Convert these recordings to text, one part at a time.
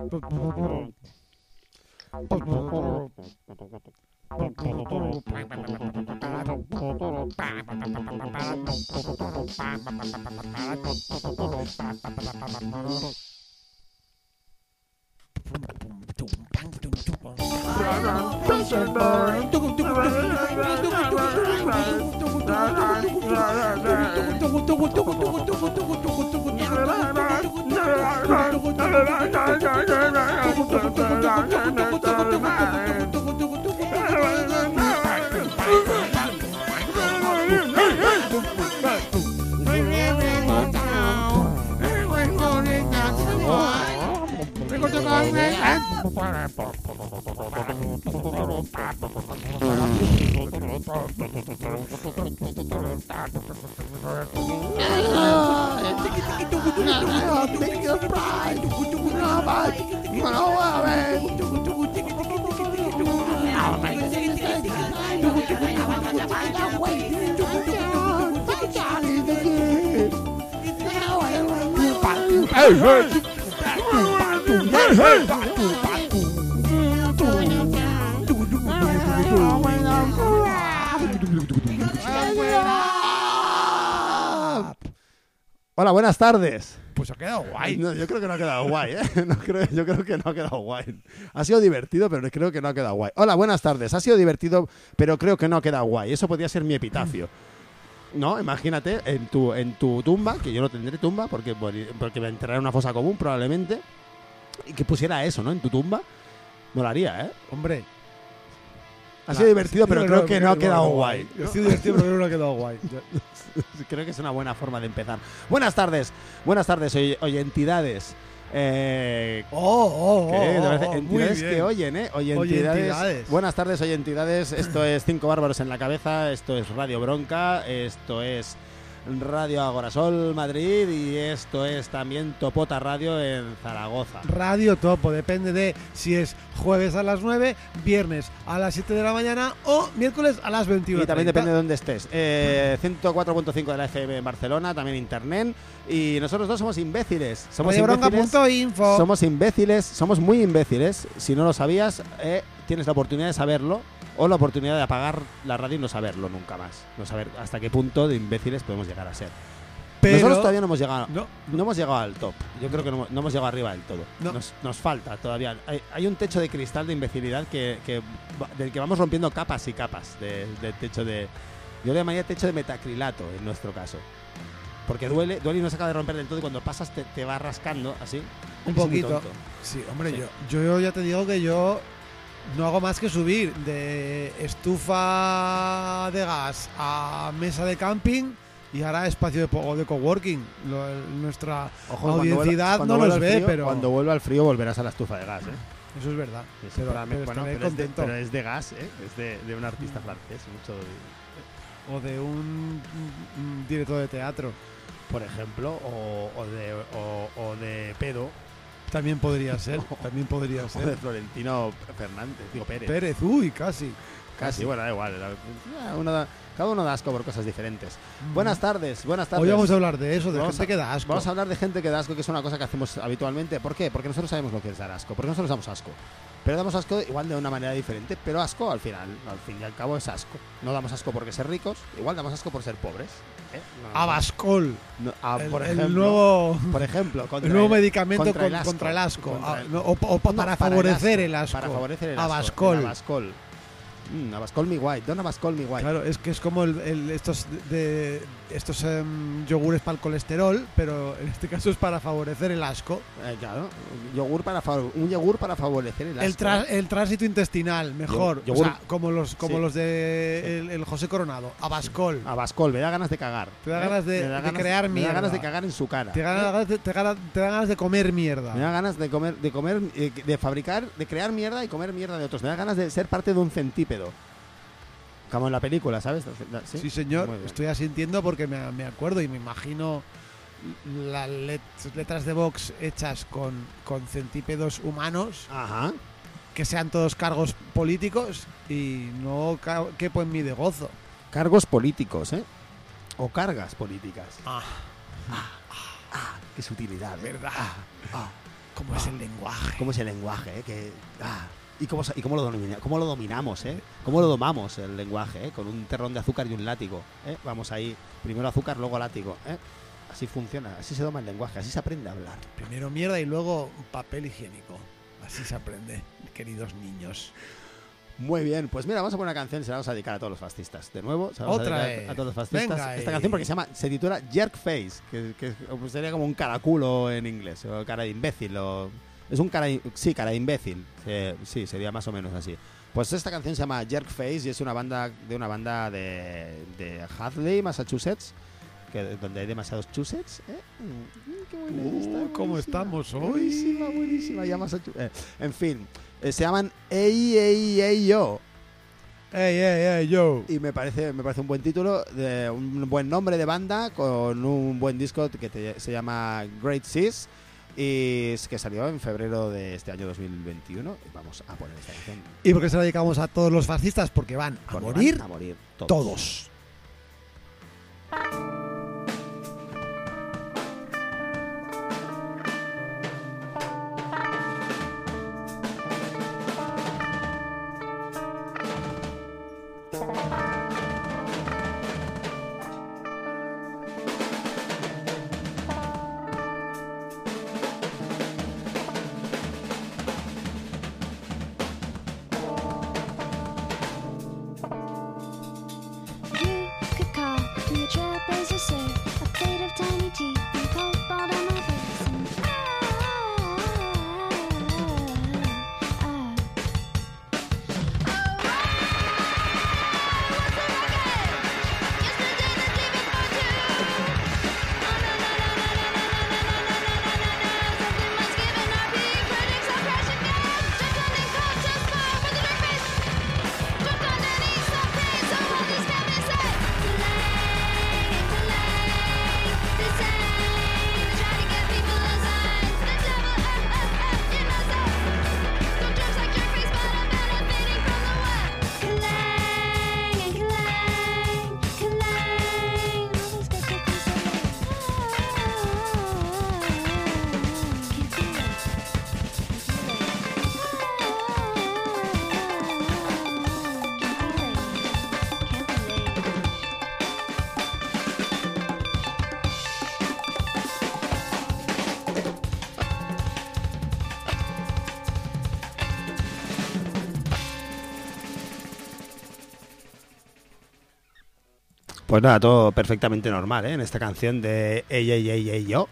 Tunggu, tunggu, tunggu, tunggu, tunggu, tunggu, tunggu, tunggu, tunggu, tunggu, tunggu, tunggu, tunggu, Ha Hey, hey! Hola, buenas tardes. Pues ha quedado guay. No, yo creo que no ha quedado guay, ¿eh? No creo, yo creo que no ha quedado guay. Ha sido divertido, pero creo que no ha quedado guay. Hola, buenas tardes. Ha sido divertido, pero creo que no ha quedado guay. Eso podría ser mi epitafio. No, imagínate, en tu, en tu tumba, que yo no tendré tumba, porque, porque me enterraré en una fosa común probablemente, y que pusiera eso, ¿no? En tu tumba. Molaría, ¿eh? Hombre. Ha sido divertido, pero creo que no ha quedado guay. Ha sido divertido, pero creo que no ha quedado guay. Creo que es una buena forma de empezar. Buenas tardes, buenas tardes, oy- oyentidades. Eh, Oh, oh, oh, ¿qué? ¿Te oh, oh, entidades que oyen, ¿eh? Oyentidades. Buenas tardes, oyentidades. Esto es Cinco Bárbaros en la Cabeza, esto es Radio Bronca, esto es Radio Agorasol Madrid y esto es también Topota Radio en Zaragoza. Radio Topo, depende de si es jueves a las 9, viernes a las 7 de la mañana o miércoles a las 21. Y también depende de dónde estés. Eh, 104.5 de la FM en Barcelona, también internet. Y nosotros dos somos imbéciles. Somos imbéciles. Somos imbéciles, somos muy imbéciles. Si no lo sabías, eh, tienes la oportunidad de saberlo o la oportunidad de apagar la radio y no saberlo nunca más. No saber hasta qué punto de imbéciles podemos llegar a ser. Pero Nosotros todavía no hemos llegado. no, No hemos llegado al top. Yo creo que no, no hemos llegado arriba del todo. No. Nos, nos falta todavía. Hay, hay un techo de cristal de imbecilidad que, del que vamos rompiendo capas y capas de, de techo de. Yo le llamaría techo de metacrilato en nuestro caso. Porque duele, duele y no se acaba de romper del todo y cuando pasas te, te va rascando así. Un poquito. Sí, hombre, Sí. Yo, yo ya te digo que yo no hago más que subir de estufa de gas a mesa de camping y ahora espacio de, po- o de coworking. Lo- nuestra Ojo, cuando no los ve, frío- pero Cuando vuelva al frío volverás a la estufa de gas, ¿eh? eso es verdad. Pero, para mí- pero bueno, pero es de- contento. pero es de gas, ¿eh? Es de, de un artista francés. Mucho de- O de un, un director de teatro. por ejemplo, o, o de, o, o de pedo, También podría ser. también podría de ser. Florentino Fernández, digo Pérez. Pérez, uy, casi. Casi, bueno, da igual. uno da- cada uno da asco por cosas diferentes. Buenas tardes, buenas tardes. Hoy vamos a hablar de eso, de Vamos gente a- que da asco. Vamos a hablar de gente que da asco, que es una cosa que hacemos habitualmente. ¿Por qué? Porque nosotros sabemos lo que es dar asco. Porque nosotros damos asco. Pero damos asco igual de una manera diferente, pero asco al final, al fin y al cabo es asco. No damos asco porque ser ricos, igual damos asco por ser pobres. ¿eh? No, Abascol. no, ah, el, por el ejemplo, nuevo, por ejemplo, contra el nuevo el- medicamento contra el asco. contra el asco. Contra el- no, o, o pa- No, para favorecer el asco. Para favorecer el asco. Abascol. el Abascol. Mm, Abascol mi white. Don Abascol mi white. Claro, es que es como el, el- estos de estos em, yogures para el colesterol, pero en este caso es para favorecer el asco. Eh, claro. Un yogur para, un yogur para favorecer el asco. El, tra- el tránsito intestinal, mejor. Yo- O sea, como los como Sí. los de el, el José Coronado. Abascol. Abascol, me da ganas de cagar. Te da ¿eh? ganas de- Me da de crear Me da mierda. ganas de cagar en su cara. Te, gana- ganas de, te gana- te da ganas de comer mierda. Me da ganas de comer, de comer, eh, de fabricar, de crear mierda y comer mierda de otros. Me da ganas de ser parte de un centípedo. Como en la película, ¿sabes? ¿Sí? Sí, señor. Estoy asintiendo porque me, me acuerdo y me imagino las let- letras de Vox hechas con, con centípedos humanos, Ajá. que sean todos cargos políticos y no quepo en mí de gozo. Cargos políticos, ¿eh? O cargas políticas. Ah, Qué sutilidad, ¿eh? verdad. Ah, ¿Cómo es el lenguaje? ¿Cómo es el lenguaje? eh? Que, ah, ¿Y, cómo, y cómo, lo domina- cómo lo dominamos? ¿eh? ¿Cómo lo domamos el lenguaje? eh? Con un terrón de azúcar y un látigo. ¿eh? Vamos ahí, primero azúcar, luego látigo. ¿eh? Así funciona, así se doma el lenguaje, así se aprende a hablar. Primero mierda y luego papel higiénico. Así se aprende, queridos niños. Muy bien, pues mira, vamos a poner una canción y se la vamos a dedicar a todos los fascistas. De nuevo, se la vamos Otra a dedicar a todos los fascistas. Venga, Esta eh. canción porque se llama, se titula Jerk Face, que, que pues, sería como un caraculo en inglés, o cara de imbécil, o es un cara, sí, cara de imbécil, eh, sí, sería más o menos así. Pues esta canción se llama Jerk Face y es una banda de una banda de, de Hadley, Massachusetts, que donde hay demasiados chusets. ¿eh? Mm, qué buena Uh, está, ¿cómo estamos hoy? Buenísima, buenísima, ya eh, en fin, eh, se llaman AAAO ¡Ey, ey, ey, yo! y me parece me parece un buen título de un buen nombre de banda con un buen disco que te- se llama Great Seas y es que salió en febrero de este año 2021 y vamos a poner esta canción ¿Y por qué se la dedicamos a todos los fascistas? Porque van a porque morir van a morir todos. todos. Pues nada, todo perfectamente normal, ¿eh? En esta canción de Ey, ey, ey, ey, yo,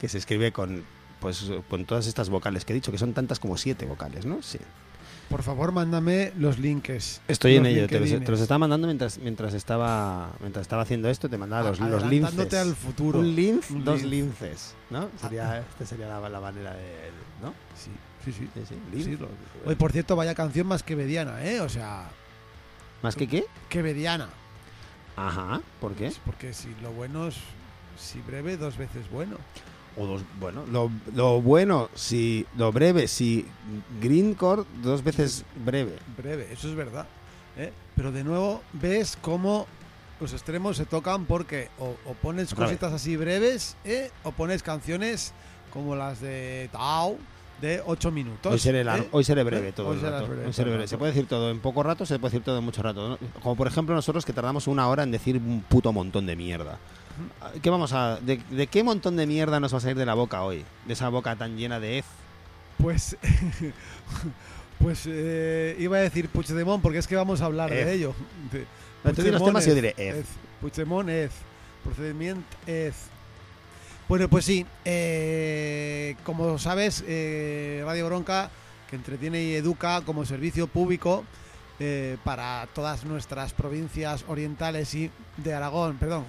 que se escribe con, pues, con todas estas vocales que he dicho, que son tantas como siete vocales, ¿no? Sí. Por favor, mándame los links. Estoy en ello, te los, te los estaba mandando mientras, mientras, estaba, mientras estaba haciendo esto, te mandaba los, los linces. al futuro. Un lince, dos lince. linces, ¿no? Sería, esta sería la, la manera de... ¿no? Sí, sí, sí. Sí, sí, Sí, lince. lo- Hoy, por cierto, vaya canción más que mediana, ¿eh? O sea, ¿Más que qué? que mediana. Ajá, ¿por qué? Porque si lo bueno es, si breve, dos veces bueno. O dos, bueno, lo, lo bueno, si lo breve, si greencore, dos veces breve. Breve, eso es verdad. ¿eh? Pero de nuevo ves cómo los extremos se tocan porque o, o pones cositas así breves ¿eh? o pones canciones como las de Tao de 8 minutos. Hoy seré, lar- ¿eh? hoy seré breve todo Hoy el serás rato. breve Hoy seré breve. Se puede decir todo en poco rato, se puede decir todo en mucho rato. Como por ejemplo nosotros que tardamos una hora en decir un puto montón de mierda. ¿Qué vamos a, de, de qué montón de mierda nos va a salir de la boca hoy? De esa boca tan llena de ez. Pues, pues eh, iba a decir Puigdemont porque es que vamos a hablar de ello. De- No, los temas y yo diré. Puigdemont ez. Procedimiento ez. Bueno, pues sí. eh, como sabes, eh, Radio Bronca, que entretiene y educa como servicio público eh, para todas nuestras provincias orientales y de Aragón, perdón.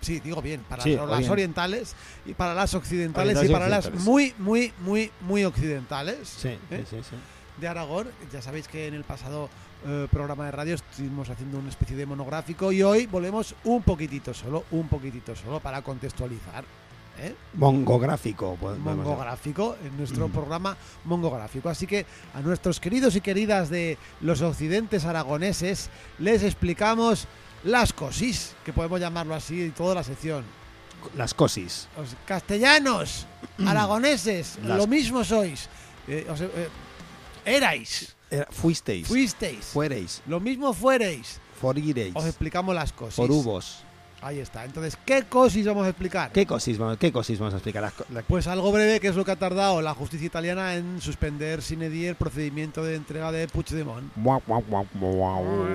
Sí, digo bien, para Sí, las orient- orientales y para las occidentales Orientales y para las muy, muy, muy, muy occidentales Sí, ¿Eh? sí, sí, sí. de Aragón. Ya sabéis que en el pasado eh, programa de radio estuvimos haciendo una especie de monográfico y hoy volvemos un poquitito solo, un poquitito solo para contextualizar. ¿Eh? Mongográfico. pues. Mongográfico, en nuestro Mm. programa Mongográfico. Así que a nuestros queridos y queridas de los occidentes aragoneses les explicamos las cosis, que podemos llamarlo así, toda la sección. las cosis. Los castellanos, aragoneses, Las- lo mismo sois. Eh, os- eh, erais, Era- fuisteis, fuisteis, fuereis, lo mismo fuereis. forireis, Os explicamos las cosas. forubos. Ahí está. Entonces, ¿qué cosis vamos a explicar? ¿Qué cosis vamos, qué cosis vamos a explicar? Las co- la- Pues algo breve, que es lo que ha tardado la justicia italiana en suspender sin die el procedimiento de entrega de Puigdemont.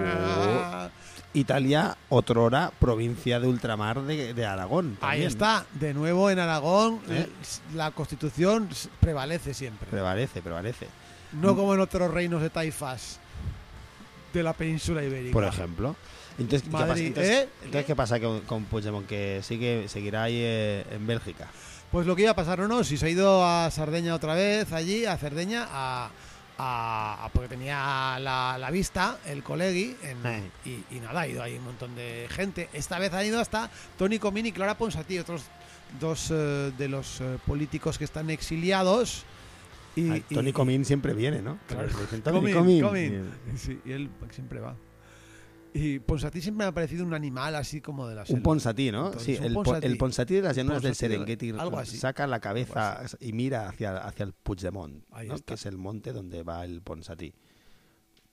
Ah, Italia, otrora provincia de ultramar de, de Aragón. Ahí está, de nuevo en Aragón, ¿Eh? la constitución prevalece siempre. Prevalece, prevalece. No como en otros reinos de taifas de la península ibérica. Por ejemplo. Entonces, ¿qué pasa, Madrid, entonces, ¿eh? entonces, ¿qué pasa con, con Puigdemont? Que sigue, seguirá ahí eh, en Bélgica. Pues lo que iba a pasar, ¿o no? Si se ha ido a Sardeña otra vez, allí, a Cerdeña, a, a- a- porque tenía la, la vista, el colegi, en- y, y nada, ha ido ahí un montón de gente. Esta vez ha ido hasta Tony Comín y Clara Ponsatí, otros dos eh, de los eh, políticos que están exiliados. Y, Ay, Tony y- Comín siempre viene, ¿no? Claro. Comín. Sí, y él siempre va. Y Ponsatí siempre me ha parecido un animal así como de la Un ponsatí, ¿no? Entonces, Sí, el, po- ponsatí. el ponsatí de las llanuras del Serengeti algo así. saca la cabeza y mira hacia, hacia el Puigdemont, ¿no? que es el monte donde va el ponsatí,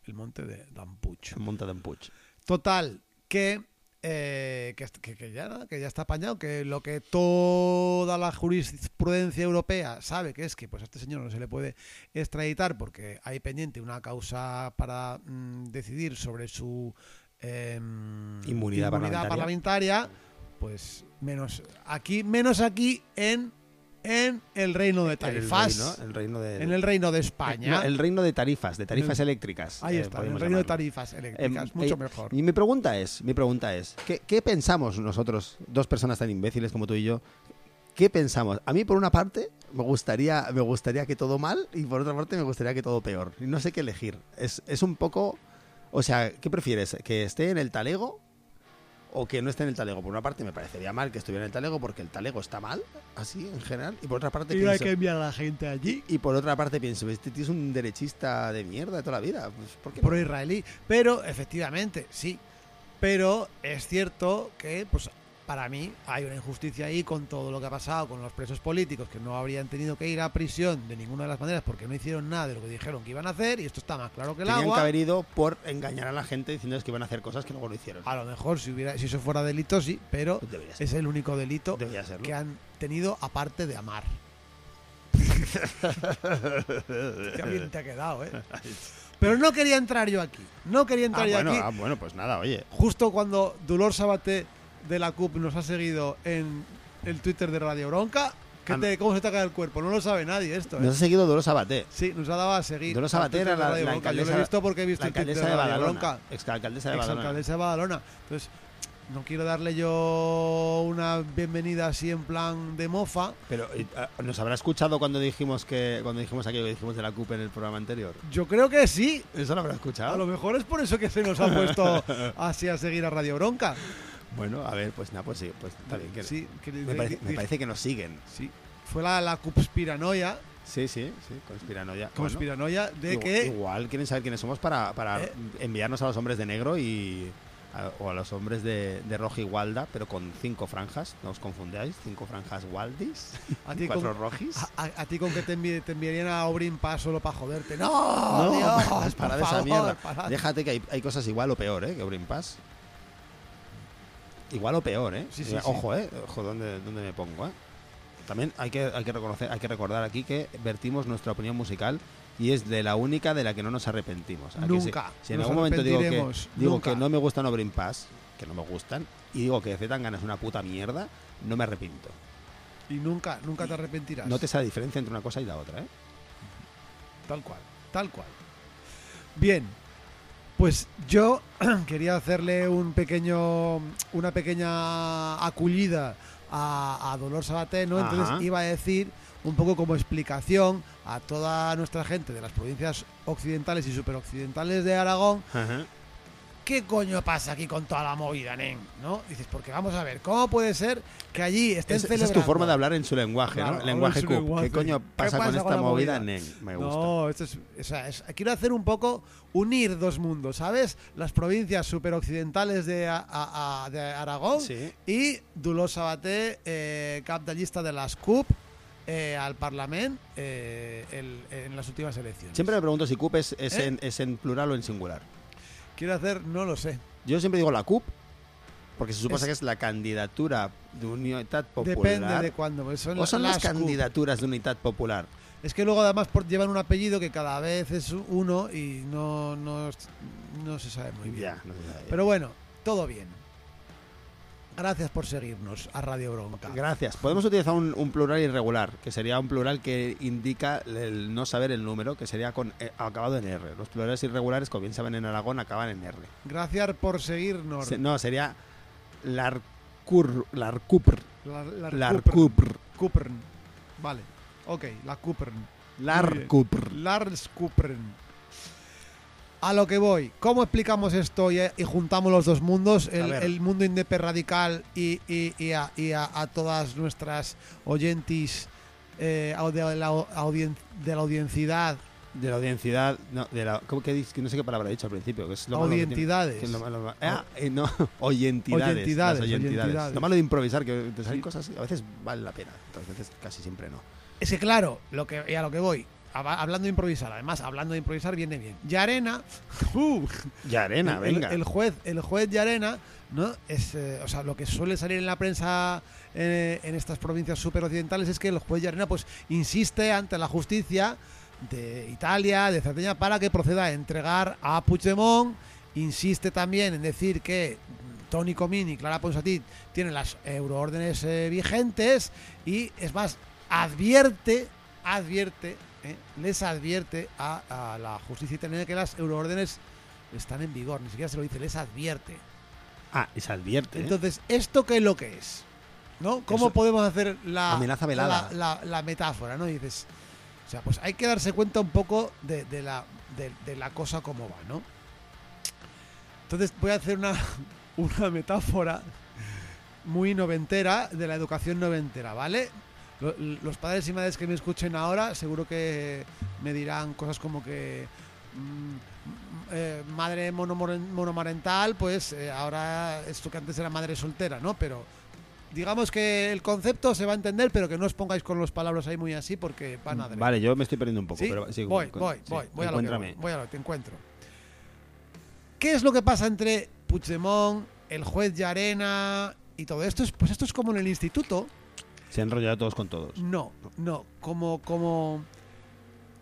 El monte de Dampuch. el monte de Puig. Total, que, eh, que, que- que ya, que ya está apañado, que lo que toda la jurisprudencia europea sabe que es que pues a este señor no se le puede extraditar porque hay pendiente una causa para mm, decidir sobre su em, Inmunidad parlamentaria. parlamentaria, pues menos aquí, menos aquí en, en el reino de El Taifas, reino, el reino de en el reino de España. No, el reino de tarifas, de tarifas eléctricas. Ahí eh, está, el reino de tarifas eléctricas, Em, mucho eh, mejor. Y mi pregunta es, mi pregunta es, ¿qué, qué pensamos nosotros, dos personas tan imbéciles como tú y yo? ¿Qué pensamos? A mí por una parte me gustaría, me gustaría que todo mal y por otra parte me gustaría que todo peor. Y no sé qué elegir. Es, es un poco, o sea, ¿qué prefieres? ¿Que esté en el talego o que no esté en el talego? Por una parte me parecería mal que estuviera en el talego porque el talego está mal, así en general. Y por otra parte Y hay que enviar a la gente allí. y por otra parte pienso, este tío es un derechista de mierda de toda la vida. Pues, ¿por qué no? pro israelí. Pero, efectivamente, sí. Pero es cierto que, pues, para mí hay una injusticia ahí con todo lo que ha pasado con los presos políticos que no habrían tenido que ir a prisión de ninguna de las maneras porque no hicieron nada de lo que dijeron que iban a hacer y esto está más claro que el Tenían agua. que haber ido por engañar a la gente diciéndoles que iban a hacer cosas que luego no hicieron. A lo mejor si hubiera si eso fuera delito sí, pero Pues debería ser. es el único delito Debería serlo. que han tenido aparte de amar. Qué bien te ha quedado, ¿eh? Pero no quería entrar yo aquí. No quería Ah, entrar yo bueno, aquí. ah, bueno, pues nada, oye. justo cuando Dolor Sabaté de la CUP nos ha seguido en el Twitter de Radio Bronca. ¿qué Ah, te- ¿Cómo se te cae el cuerpo? No lo sabe nadie esto. ¿eh? Nos ha seguido Dolores Abate. Sí, nos ha dado a seguir. Dolores Twitter era de la, Radio la Bronca. Yo lo alcaldesa, he visto porque he visto la el alcaldesa de Radio Badalona. Bronca. Exalcaldesa de Badalona. Exalcaldesa de Badalona. Entonces, no quiero darle yo una bienvenida así en plan de mofa. Pero ah, nos habrá escuchado cuando dijimos que cuando dijimos aquello que dijimos de la CUP en el programa anterior. Yo creo que sí. Eso lo habrá A escuchado. lo mejor es por eso que se nos ha puesto así a seguir a Radio Bronca. Bueno, a ver, pues nada, pues sí, pues está bien. que- Sí, que me, parece, me dije- parece que nos siguen. sí. Fue la, la conspiranoia, Sí, sí, sí, conspiranoia. Bueno, conspiranoia de igual, que igual quieren saber quiénes somos para, para Eh. enviarnos a los hombres de negro y a- o a los hombres de, de roja y gualda, pero con cinco franjas, no os confundáis, cinco franjas waldis, a ti, cuatro con, rojis. a, a- a ti con que te, envi- te enviarían a Obrin Pass solo para joderte. ¡No! No, Dios, para de esa mierda. parad. Déjate que hay, hay cosas igual o peor, ¿eh? Que Obrin Pass. Igual o peor, ¿eh? Sí, sí, sí. Ojo, ¿eh? Ojo, ¿dónde, dónde me pongo, eh? También hay que, hay que reconocer, hay que recordar aquí que vertimos nuestra opinión musical y es de la única de la que no nos arrepentimos. Nunca Si en algún momento digo que, digo nunca. que no me gustan Obrin Pass, que no me gustan, y digo que Zetangana es una puta mierda, no me arrepiento. Y nunca, nunca te arrepentirás. Notes la diferencia entre una cosa y la otra, ¿eh? Tal cual, tal cual. Bien, pues yo quería hacerle un pequeño, una pequeña acullida a, a Dolor Sabaté, ¿no? Entonces Ajá. iba a decir un poco como explicación a toda nuestra gente de las provincias occidentales y superoccidentales de Aragón ¿qué coño pasa aquí con toda la movida, nen? ¿No? Dices, porque vamos a ver, ¿cómo puede ser que allí estén Es- esa celebrando? es tu forma de hablar en su lenguaje, Claro, ¿no? Lenguaje Coop. lenguaje. ¿Qué coño ¿Qué pasa, con esta movida, movida? nen? Me gusta. No, esto es, o sea, es- quiero hacer un poco unir dos mundos, ¿sabes? Las provincias superoccidentales de, a- a- a- de Aragón Sí. y Dolors Sabaté, eh, cap de llista de las CUP eh, al Parlament eh, en las últimas elecciones. Siempre me pregunto si CUP es, es ¿Eh? en, es en plural o en singular. Quiero hacer, no lo sé. Yo siempre digo la CUP, porque se supone Es- que es la candidatura de Unitat Popular. Depende de cuándo. Son, ¿O son las, candidaturas de Unitat Popular? Es que luego además por, llevan un apellido que cada vez es uno y no, no, no se sabe muy bien. Ya, no se sabe. Pero bueno, todo bien. Gracias por seguirnos a Radio Bronca. Gracias. Podemos utilizar un, un plural irregular, que sería un plural que indica el no saber el número, que sería con eh, acabado en R. Los plurales irregulares, saben en Aragón, acaban en R. Gracias por seguirnos. Se- no, sería larcur, larcupr, La, la larcupr, Coopern. Vale. Ok, la Coopern. larcupr. Lars Coopern. A lo que voy. ¿Cómo explicamos esto y, y juntamos los dos mundos? El, el mundo indepe radical y, y- y a, y a- a todas nuestras oyentis eh, de, la, audien- de la audienciedad. De la audienciedad, no, de la, ¿cómo que no sé qué palabra he dicho al principio, que es lo malo que tiene- Audientidades. que es lo malo- eh, no, oyentidades. Oyentidades, las oyentidades. oyentidades. Lo malo de improvisar, que te salen Sí. cosas, a veces vale la pena, otras veces casi siempre no. Es que claro, lo que, y a lo que voy. Hab- Hablando de improvisar, además, hablando de improvisar viene bien. Yarena, uh, Ya arena, el, venga. el juez, el juez Yarena, ¿no? Es, eh, o sea, lo que suele salir en la prensa eh, en estas provincias superoccidentales es que el juez Yarena, pues, insiste ante la justicia de Italia, de Cerdeña, para que proceda a entregar a Puigdemont. Insiste también en decir que Tony Comín y Clara Ponsatí tienen las euroórdenes eh, vigentes y, es más, advierte, advierte, eh, les advierte a, a la justicia italiana que las euroórdenes están en vigor, ni siquiera se lo dice, les advierte. Ah, se advierte. ¿eh? Entonces, ¿esto qué es lo que es? ¿No? ¿Cómo Eso- podemos hacer la, Amenaza velada. La, la- la metáfora, ¿no? Y dices, o sea, pues hay que darse cuenta un poco de, de la, de, de la cosa como va, ¿no? Entonces voy a hacer una, una metáfora muy noventera de la educación noventera, ¿vale? Lo- Los padres y madres que me escuchen ahora seguro que me dirán cosas como que mm, eh, madre monomarental, pues eh, ahora esto que antes era madre soltera, ¿no? Pero digamos que el concepto se va a entender, pero que no os pongáis con los palabras ahí muy así porque van a Vale, yo me estoy perdiendo un poco. ¿Sí? pero, sí, voy, con- voy, sí, voy, voy a lo que voy, voy a lo que te encuentro. ¿Qué es lo que pasa entre Puigdemont, el juez Llarena y todo esto? Es, pues esto es como en el instituto. Se han enrollado todos con todos. No, no, como, como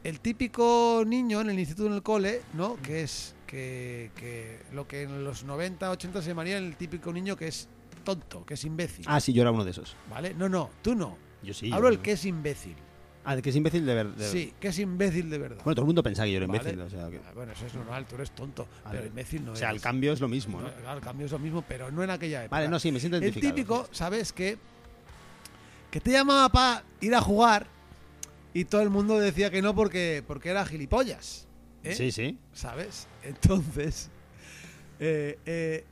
el típico niño en el instituto, en el cole, ¿no? Que es que, que lo que en los 90, 80 se llamaría el típico niño que es tonto, que es imbécil. Ah, sí, yo era uno de esos. ¿Vale? No, no, tú no. Yo sí. Hablo yo- el que es imbécil. Ah, de que es imbécil de ver. de- Sí, que es imbécil de verdad. Bueno, todo el mundo pensaba que yo era Vale. imbécil. O sea, que- Ah, Bueno, eso es normal, tú eres tonto, pero imbécil no o sea, el cambio es lo mismo, ¿no? No, claro, el cambio es lo mismo, pero no en aquella época. Vale, no, sí, me siento El identificado. típico, ¿sabes? Que, que te llamaba para ir a jugar y todo el mundo decía que no porque, porque era gilipollas. ¿eh? Sí, sí. ¿Sabes? Entonces, eh, eh,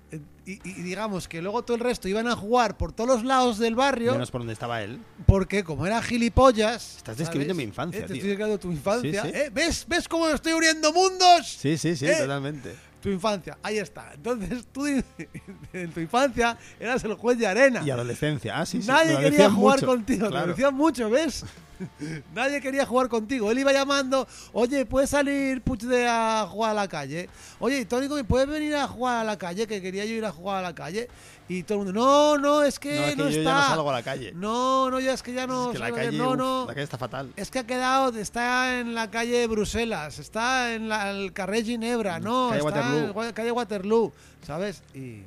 y, y digamos que luego todo el resto iban a jugar por todos los lados del barrio Menos por donde estaba él. porque como era gilipollas... Estás describiendo ¿sabes? mi infancia, Eh, Te tío. estoy describiendo tu infancia. Sí, sí. ¿Ves? ¿Ves cómo estoy uniendo mundos? Sí, sí, sí, totalmente. Tu infancia, ahí está. Entonces tú en tu infancia eras el juez de arena. Y adolescencia. Ah, sí, sí. Nadie quería jugar mucho. contigo, te Claro. lo decían mucho, ¿ves? Nadie quería jugar contigo. Él iba llamando, oye, ¿puedes salir Puigde a jugar a la calle? Oye, Tónico, ¿me puedes venir a jugar a la calle? Que quería yo ir a jugar a la calle. Y todo el mundo, no, no, es que No, no, es que yo está. ya no salgo a la calle. No, no, ya es que ya no es que la salgo- calle, no, uf, no. la calle está fatal. Es que ha quedado, está en la calle Bruselas, está en la, el carré Ginebra, no, Calle está Waterloo. en Gua- calle Waterloo, ¿sabes? Y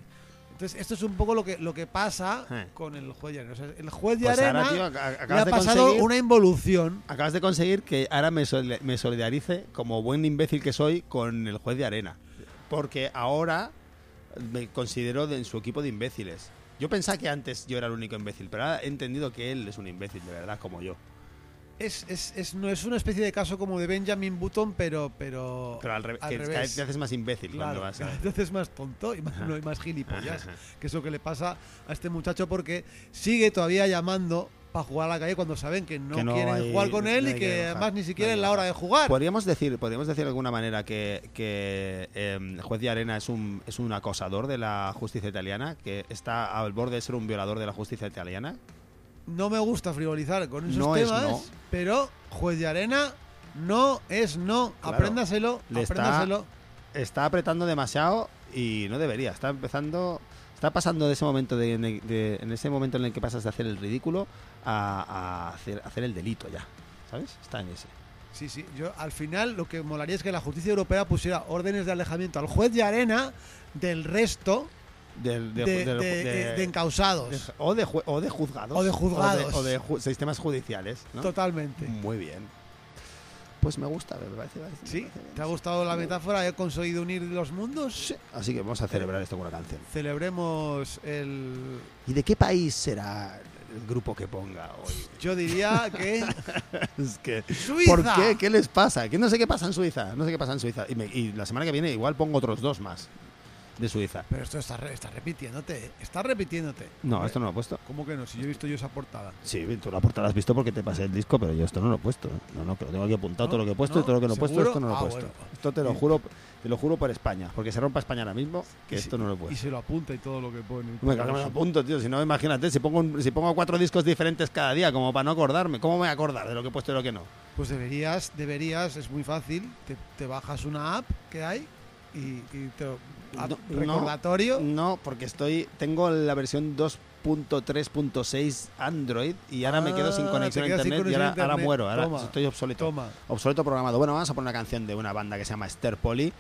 entonces esto es un poco lo que lo que pasa Eh. con el juez de arena. O sea, el juez de Pues arena ahora, tío, ac- le acabas ha pasado una involución. Acabas de conseguir que ahora me, sol- me solidarice, como buen imbécil que soy, con el juez de arena. Porque ahora me considero de- en su equipo de imbéciles. Yo pensaba que antes yo era el único imbécil, pero ahora he entendido que él es un imbécil, de verdad, como yo. Es, es, es- no es una especie de caso como de Benjamin Button, pero. Pero, Pero al, revés, al que cada revés. vez te haces más imbécil Claro, cuando vas a... cada vez es más tonto y más, no, y más gilipollas. Que es lo que le pasa a este muchacho porque sigue todavía llamando para jugar a la calle cuando saben que no, Que no quieren hay- jugar con él no y que que bajar, además ni siquiera no es la hora de jugar. Podríamos decir, podríamos decir de alguna manera que, que eh, juez de arena es un, es un acosador de la justicia italiana, que está al borde de ser un violador de la justicia italiana. No me gusta frivolizar con esos No es temas, no. pero juez de arena no es no. Claro. Apréndaselo, Le apréndaselo. Está apretando demasiado y no debería. Está empezando, está pasando de ese momento de, de- en ese momento en el que pasas de hacer el ridículo a, a hacer, hacer el delito ya. ¿Sabes? Está en ese. Sí, sí. Yo al final lo que molaría es que la justicia europea pusiera órdenes de alejamiento al juez de arena del resto de, de- del- de- de- de encausados. de- o, de ju- o de juzgados. O de juzgados. O de, o de ju- sistemas judiciales. ¿no? Totalmente. Muy bien. Pues me gusta, me parece, me parece- me ¿Sí? parece bien, ¿Te ha sí. gustado la metáfora? ¿He conseguido unir los mundos? Sí. Así que vamos a celebrar esto con una canción. Celebremos el... ¿Y de qué país será el grupo que ponga hoy? Yo diría que... Es que, ¡Suiza! ¿Por qué? ¿Qué les pasa? Que no sé qué pasa en Suiza. No sé qué pasa en Suiza. Y, me- y la semana que viene igual pongo otros dos más de Suiza. Pero esto está, re- está repitiéndote. Está repitiéndote. No, esto no lo he puesto. ¿Cómo que no? Si yo he visto yo esa portada. Sí, tú la portada has visto porque te pasé el disco, pero yo esto no lo he puesto. No, no, que lo tengo aquí apuntado, ¿No? todo lo que he puesto y todo lo que no he puesto, esto no lo he Ah, puesto. bueno. Esto te lo Y- juro, te lo juro por España, porque se rompa España ahora mismo, que Y esto no lo he Y puesto. se lo apunta y todo lo que pone. Me cago en el punto, tío. Si no, imagínate, si pongo, un- si pongo cuatro discos diferentes cada día, como para no acordarme, ¿cómo me voy a acordar de lo que he puesto y lo que no? Pues deberías, deberías, es muy fácil. Te, te bajas una app que hay y, y te No, recordatorio. No, porque estoy tengo la versión 2.3.6 Android y ahora me quedo sin Ah, conexión a internet y ahora, a internet. ahora muero, ahora Toma, estoy obsoleto. Toma. Obsoleto programado. Bueno, vamos a poner una canción de una banda que se llama Esther Poli,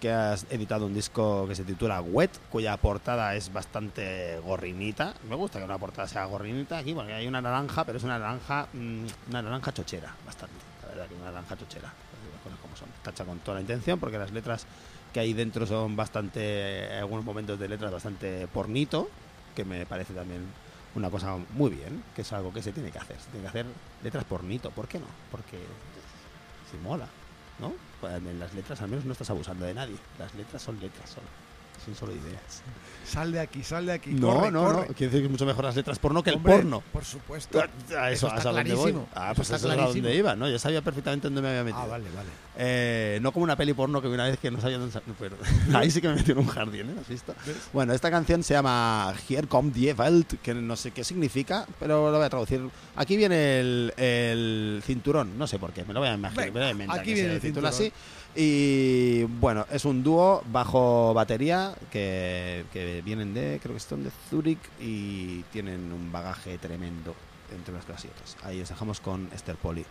que ha editado un disco que se titula Wet, cuya portada es bastante gorrinita. Me gusta que una portada sea gorrinita aquí, porque hay una naranja, pero es una naranja, mm, una naranja chochera, bastante. La verdad que una naranja chochera. Las cosas como son. Hecha con toda la intención, porque las letras que hay dentro son bastante, en algunos momentos de letras bastante pornito, que me parece también una cosa muy bien, que es algo que se tiene que hacer. Se tiene que hacer letras pornito, ¿por qué no? Porque si mola, ¿no? Pues En las letras al menos no estás abusando de nadie. Las letras son letras solo. Son solo ideas. Sal de aquí, sal de aquí. No, corre, no, corre. no. Quiere decir que es mucho mejor las letras porno que el Hombre, porno. Por supuesto. A eso, Eso está a dónde voy. Ah, Eso pues está eso es a clarísimo. dónde iba, ¿no? Yo sabía perfectamente dónde me había metido. Ah, vale, vale. Eh, no como una peli porno que una vez que no sabía dónde pero ahí sí que me metí en un jardín, ¿eh? ¿Has visto? Bueno, esta canción se llama Here Come the Welt, que no sé qué significa, pero lo voy a traducir. Aquí viene el, el cinturón, no sé por qué, me lo voy a imaginar. Venga, me lo voy a inventar aquí que viene el cinturón. así. Y bueno, es un dúo bajo batería que, que vienen de, creo que son de Zurich y tienen un bagaje tremendo entre unas cosas. Ahí os dejamos con Esther Poli.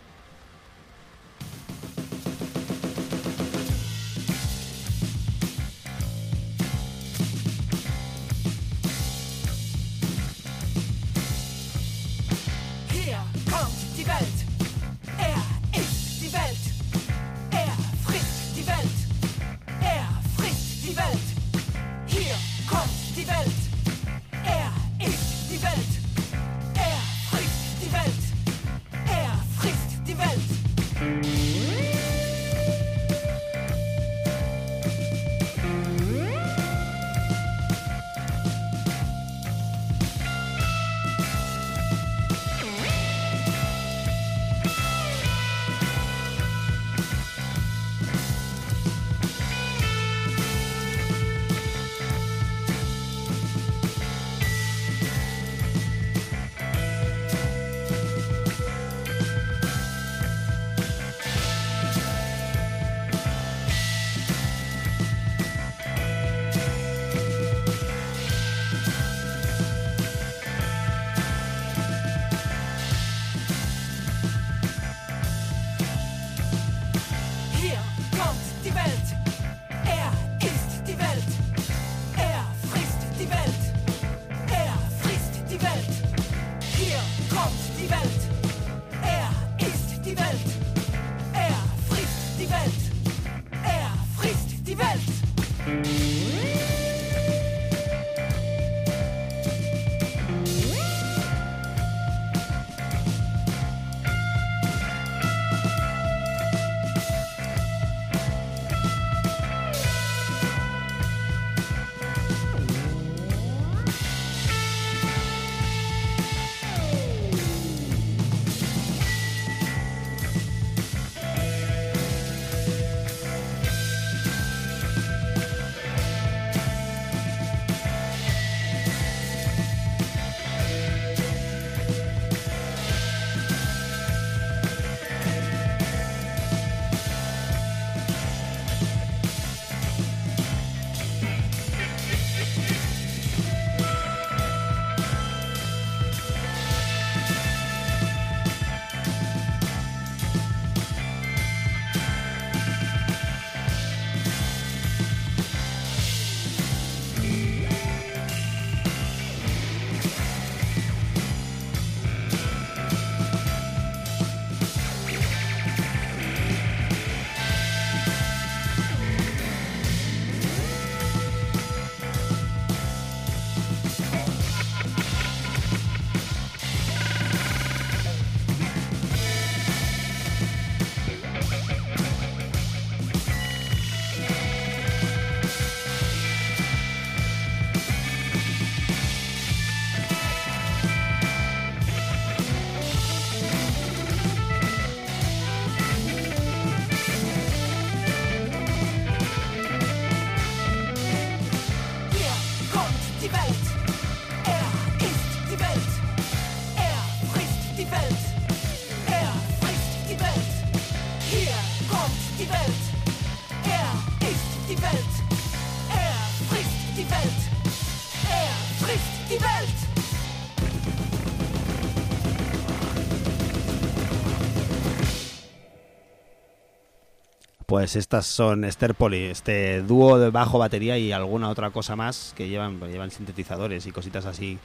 Pues estas son Esther Poli, este dúo de bajo, batería y alguna otra cosa más que llevan, llevan sintetizadores y cositas así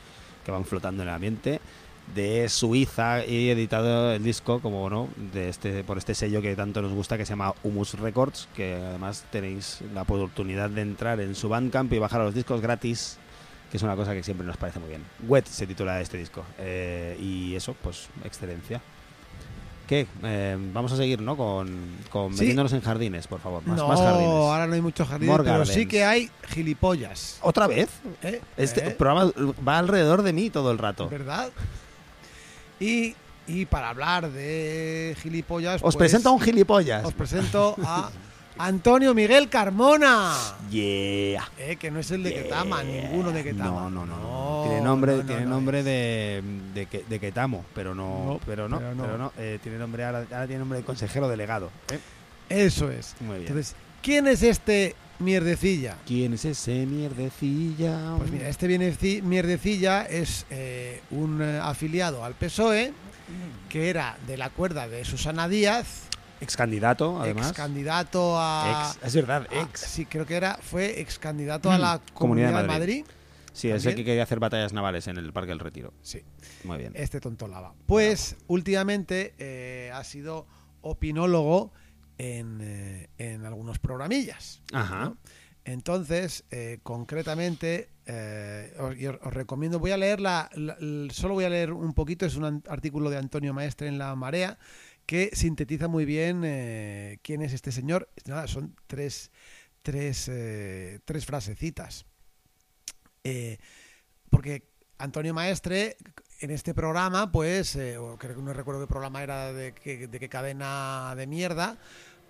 que van flotando en el ambiente de Suiza y editado el disco como no de este por este sello que tanto nos gusta que se llama Humus Records que además tenéis la oportunidad de entrar en su Bandcamp y bajar los discos gratis que es una cosa que siempre nos parece muy bien. Wet se titula este disco Eh, y eso pues excelencia ¿Qué? Eh, vamos a seguir, ¿no? Con, con Sí. metiéndonos en jardines, por favor. Más, no, más jardines. ahora no hay muchos jardines, More pero sí que hay gilipollas. ¿Otra vez? ¿eh? Este ¿Eh? programa va alrededor de mí todo el rato. ¿Verdad? Y, y para hablar de gilipollas. Os pues, presento a un gilipollas. Os presento a Antonio Miguel Carmona. Yeah. Eh, que no es el de Yeah. Ketama, ninguno de Ketama. No, no, no. no. tiene nombre, no, no, tiene no nombre de, de, que- de Ketamo, pero no, pero no, pero no. pero. Eh, tiene nombre ahora, ahora tiene nombre de consejero delegado. ¿eh? Eso es. Muy bien. Entonces, ¿quién es este mierdecilla? ¿Quién es ese mierdecilla? Pues mira, este mierdecilla es eh, un afiliado al PSOE que era de la cuerda de Susana Díaz, ex candidato, además. ex candidato a. Ex, es verdad, a- ex. sí, creo que era, fue ex candidato a la Mm, Comunidad Comunidad de de Madrid. Madrid. Sí, es el también. que quería hacer batallas navales en el Parque del Retiro. Sí, Muy bien. este tonto lava. Pues últimamente eh, ha sido opinólogo en, eh, en algunos programillas. Ajá. ¿no? Entonces, eh, concretamente, eh, os, recomiendo, voy a leer la, la- solo voy a leer un poquito, es un artículo de Antonio Maestre en La Marea que sintetiza muy bien eh, quién es este señor. Son tres, tres, eh, tres frasecitas. Eh, porque Antonio Maestre en este programa, pues, eh, creo que no recuerdo qué programa era de qué, de qué cadena de mierda,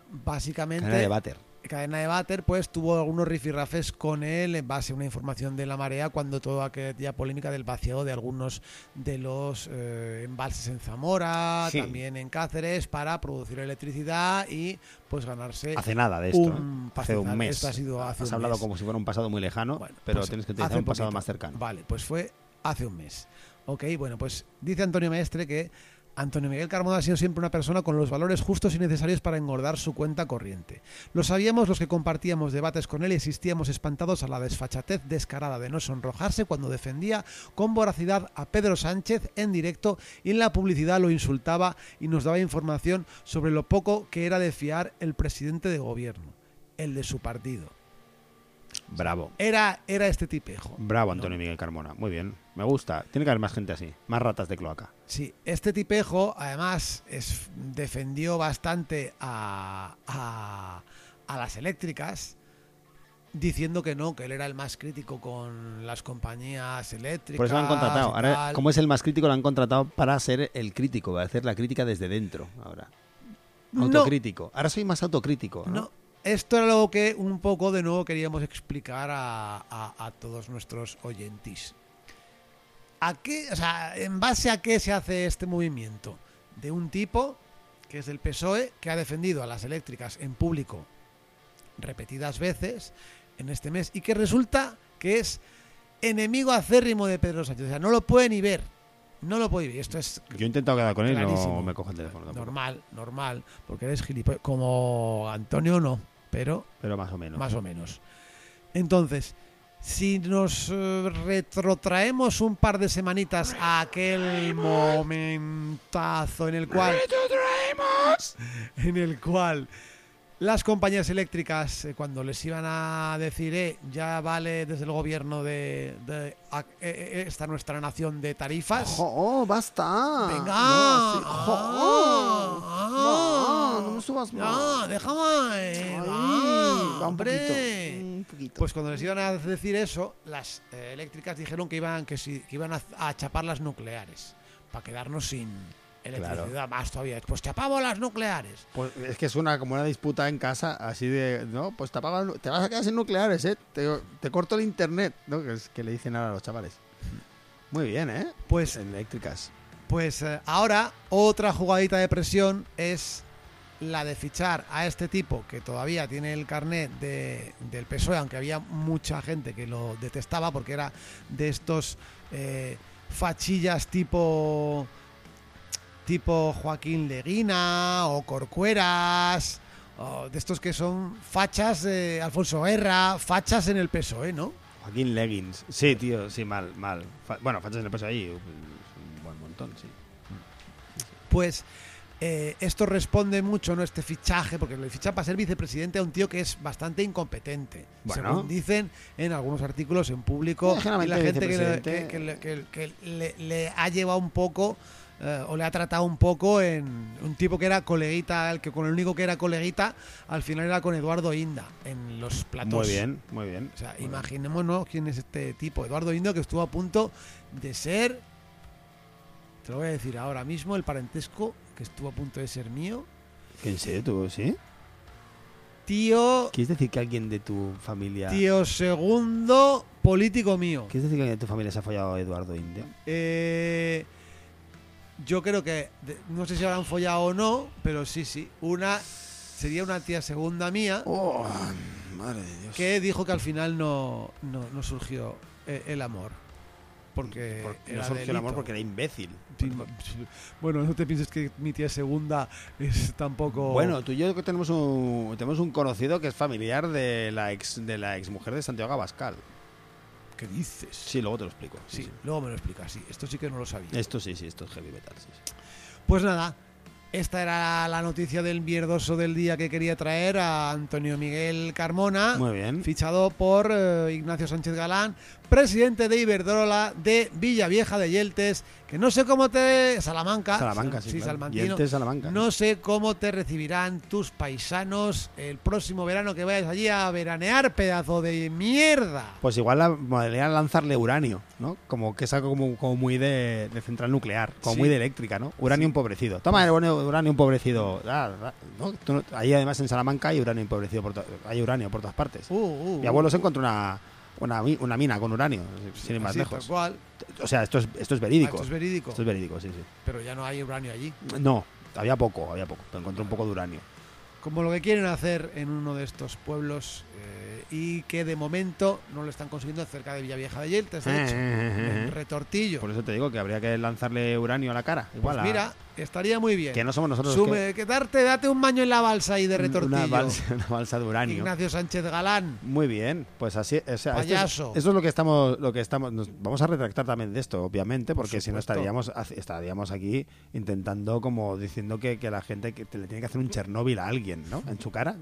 básicamente Cadena de váter. Cadena de Bater, pues tuvo algunos rifirrafes con él en base a una información de la marea cuando toda aquella polémica del vaciado de algunos de los eh, embalses en Zamora, Sí. también en Cáceres, para producir electricidad y pues ganarse Hace nada de esto. un ¿eh? Hace un mes. Esto ha sido hace Has un hablado mes. como si fuera un pasado muy lejano, Bueno, pero pues tienes que utilizar hace un pasado más cercano. Vale, pues fue hace un mes. Ok, bueno, pues dice Antonio Maestre que Antonio Miguel Carmona ha sido siempre una persona con los valores justos y necesarios para engordar su cuenta corriente. Lo sabíamos los que compartíamos debates con él y existíamos espantados a la desfachatez descarada de no sonrojarse cuando defendía con voracidad a Pedro Sánchez en directo y en la publicidad lo insultaba y nos daba información sobre lo poco que era de fiar el presidente de gobierno, el de su partido. Bravo. Era, era este tipejo. Bravo, Antonio Miguel Carmona. Muy bien. Me gusta. Tiene que haber más gente así. Más ratas de cloaca. Sí, este tipejo además es, defendió bastante a, a, a las eléctricas diciendo que no, que él era el más crítico con las compañías eléctricas. Por eso lo han contratado. Ahora, como es el más crítico, lo han contratado para ser el crítico, para hacer la crítica desde dentro. Ahora. No. Autocrítico. Ahora soy más autocrítico. ¿no? No, esto era lo que un poco de nuevo queríamos explicar a, todos nuestros oyentes. ¿A qué, o sea, ¿En base a qué se hace este movimiento? De un tipo que es del PSOE, que ha defendido a las eléctricas en público repetidas veces en este mes y que resulta que es enemigo acérrimo de Pedro Sánchez. O sea, no lo puede ni ver. No lo puede ver. Esto es Yo he intentado quedar con él no me coge el teléfono. tampoco. normal, normal, porque eres gilipollas. Como Antonio no, pero Pero más o menos. más o menos. Entonces, si nos eh, retrotraemos un par de semanitas a aquel momentazo en el cual en el cual las compañías eléctricas eh, cuando les iban a decir eh, ya vale desde el gobierno de, de a- eh, eh, esta nuestra nación de tarifas ¡Oh, basta! Venga. No, sí. Ah, ¡Oh! ah. No, no me subas no más. déjame Ay, va, va un poquito. Un poquito. Pues cuando les iban a decir eso, las eh, eléctricas dijeron que iban, que, sí, que iban a, a chapar las nucleares para quedarnos sin electricidad. Más todavía. Pues chapamos las nucleares. Pues es que es una como una disputa en casa, así de, no, pues te, apagan- te vas a quedar sin nucleares, ¿eh? Te, te corto el internet, ¿no? Que, es, que le dicen ahora a los chavales. Muy bien, ¿eh? Pues, Eléctricas. pues eh, ahora otra jugadita de presión es la de fichar a este tipo que todavía tiene el carnet de, del PSOE, aunque había mucha gente que lo detestaba porque era de estos eh, fachillas tipo tipo Joaquín Leguina o Corcueras, o de estos que son fachas de Alfonso Guerra, fachas en el PSOE, ¿no? Joaquín Leggins. Sí, tío, sí, mal, mal. Fa- bueno, fachas en el peso ahí, un buen montón, sí. Pues eh, esto responde mucho, ¿no? Este fichaje, porque le fichan para ser vicepresidente a un tío que es bastante incompetente. Bueno. Según dicen en algunos artículos en público, Eh, y la gente que, le, que- que- que le- le ha llevado un poco. Eh, o le ha tratado un poco en un tipo que era coleguita, el que con el único que era coleguita, al final era con Eduardo Inda en los platos. Muy bien, muy bien. O sea, bien. imaginémonos quién es este tipo. Eduardo Indo, que estuvo a punto de ser. Te lo voy a decir ahora mismo, el parentesco que estuvo a punto de ser mío. ¿En serio tú, sí? Tío. ¿Quieres decir que alguien de tu familia... Tío segundo político mío. ¿Quieres decir que alguien de tu familia se ha follado a Eduardo India? Eh, yo creo que. no sé si habrán follado o no, pero sí, sí. Una. Sería una tía segunda mía Oh, madre de Dios. que dijo que al final no, no, no surgió eh, el amor. Porque. No surgió el amor porque era imbécil. Bueno, no te pienses que mi tía segunda es tampoco. Bueno, tú y yo que tenemos un, tenemos un conocido que es familiar de la ex de la ex mujer de Santiago Abascal. ¿Qué dices? Sí, luego te lo explico. Sí, sí. luego me lo explicas. Sí, esto sí que no lo sabía. Esto sí, sí, esto es heavy metal. sí, sí. Pues nada, esta era la noticia del mierdoso del día que quería traer a Antonio Miguel Carmona. Muy bien. Fichado por eh, Ignacio Sánchez Galán, presidente de Iberdrola de Villavieja de Yeltes, que no sé cómo te. Salamanca. Salamanca, sí. claro. Yeltes, Salamanca. No sé cómo te recibirán tus paisanos el próximo verano que vayas allí a veranear, pedazo de mierda. Pues igual la modalidad lanzarle uranio, ¿no? Como que es algo como, como muy de, de central nuclear, como Sí. muy de eléctrica, ¿no? Uranio empobrecido. Toma el uranio, empobrecido. Ah, ah, Ahí además en Salamanca hay uranio empobrecido, por hay uranio por todas partes. Uh, uh, Mi abuelo se encontró una, una, una mina con uranio, sin ir más Así, lejos. tal cual. O sea, esto es, esto es Ah, verídico. esto es verídico. Esto es verídico, sí, sí. Pero ya no hay uranio allí. No, había poco, había poco. Pero encontré un poco de uranio. Como lo que quieren hacer en uno de estos pueblos eh, y que de momento no lo están consiguiendo cerca de Villavieja de Yeltes, de hecho, en Retortillo. Por eso te digo que habría que lanzarle uranio a la cara. Igual Pues a- mira, estaría muy bien. que no somos nosotros Sume- que darte, date un baño en la balsa ahí de Retortillo. una balsa, una balsa de uranio. Ignacio Sánchez Galán. Muy bien, pues así, o sea, esto es- Payaso. Esto es, lo que estamos, lo que estamos, nos vamos a retractar también de esto, obviamente, Por porque si no estaríamos, estaríamos aquí intentando como diciendo que, que la gente que te le tiene que hacer un Chernóbil a alguien, ¿no? En su cara,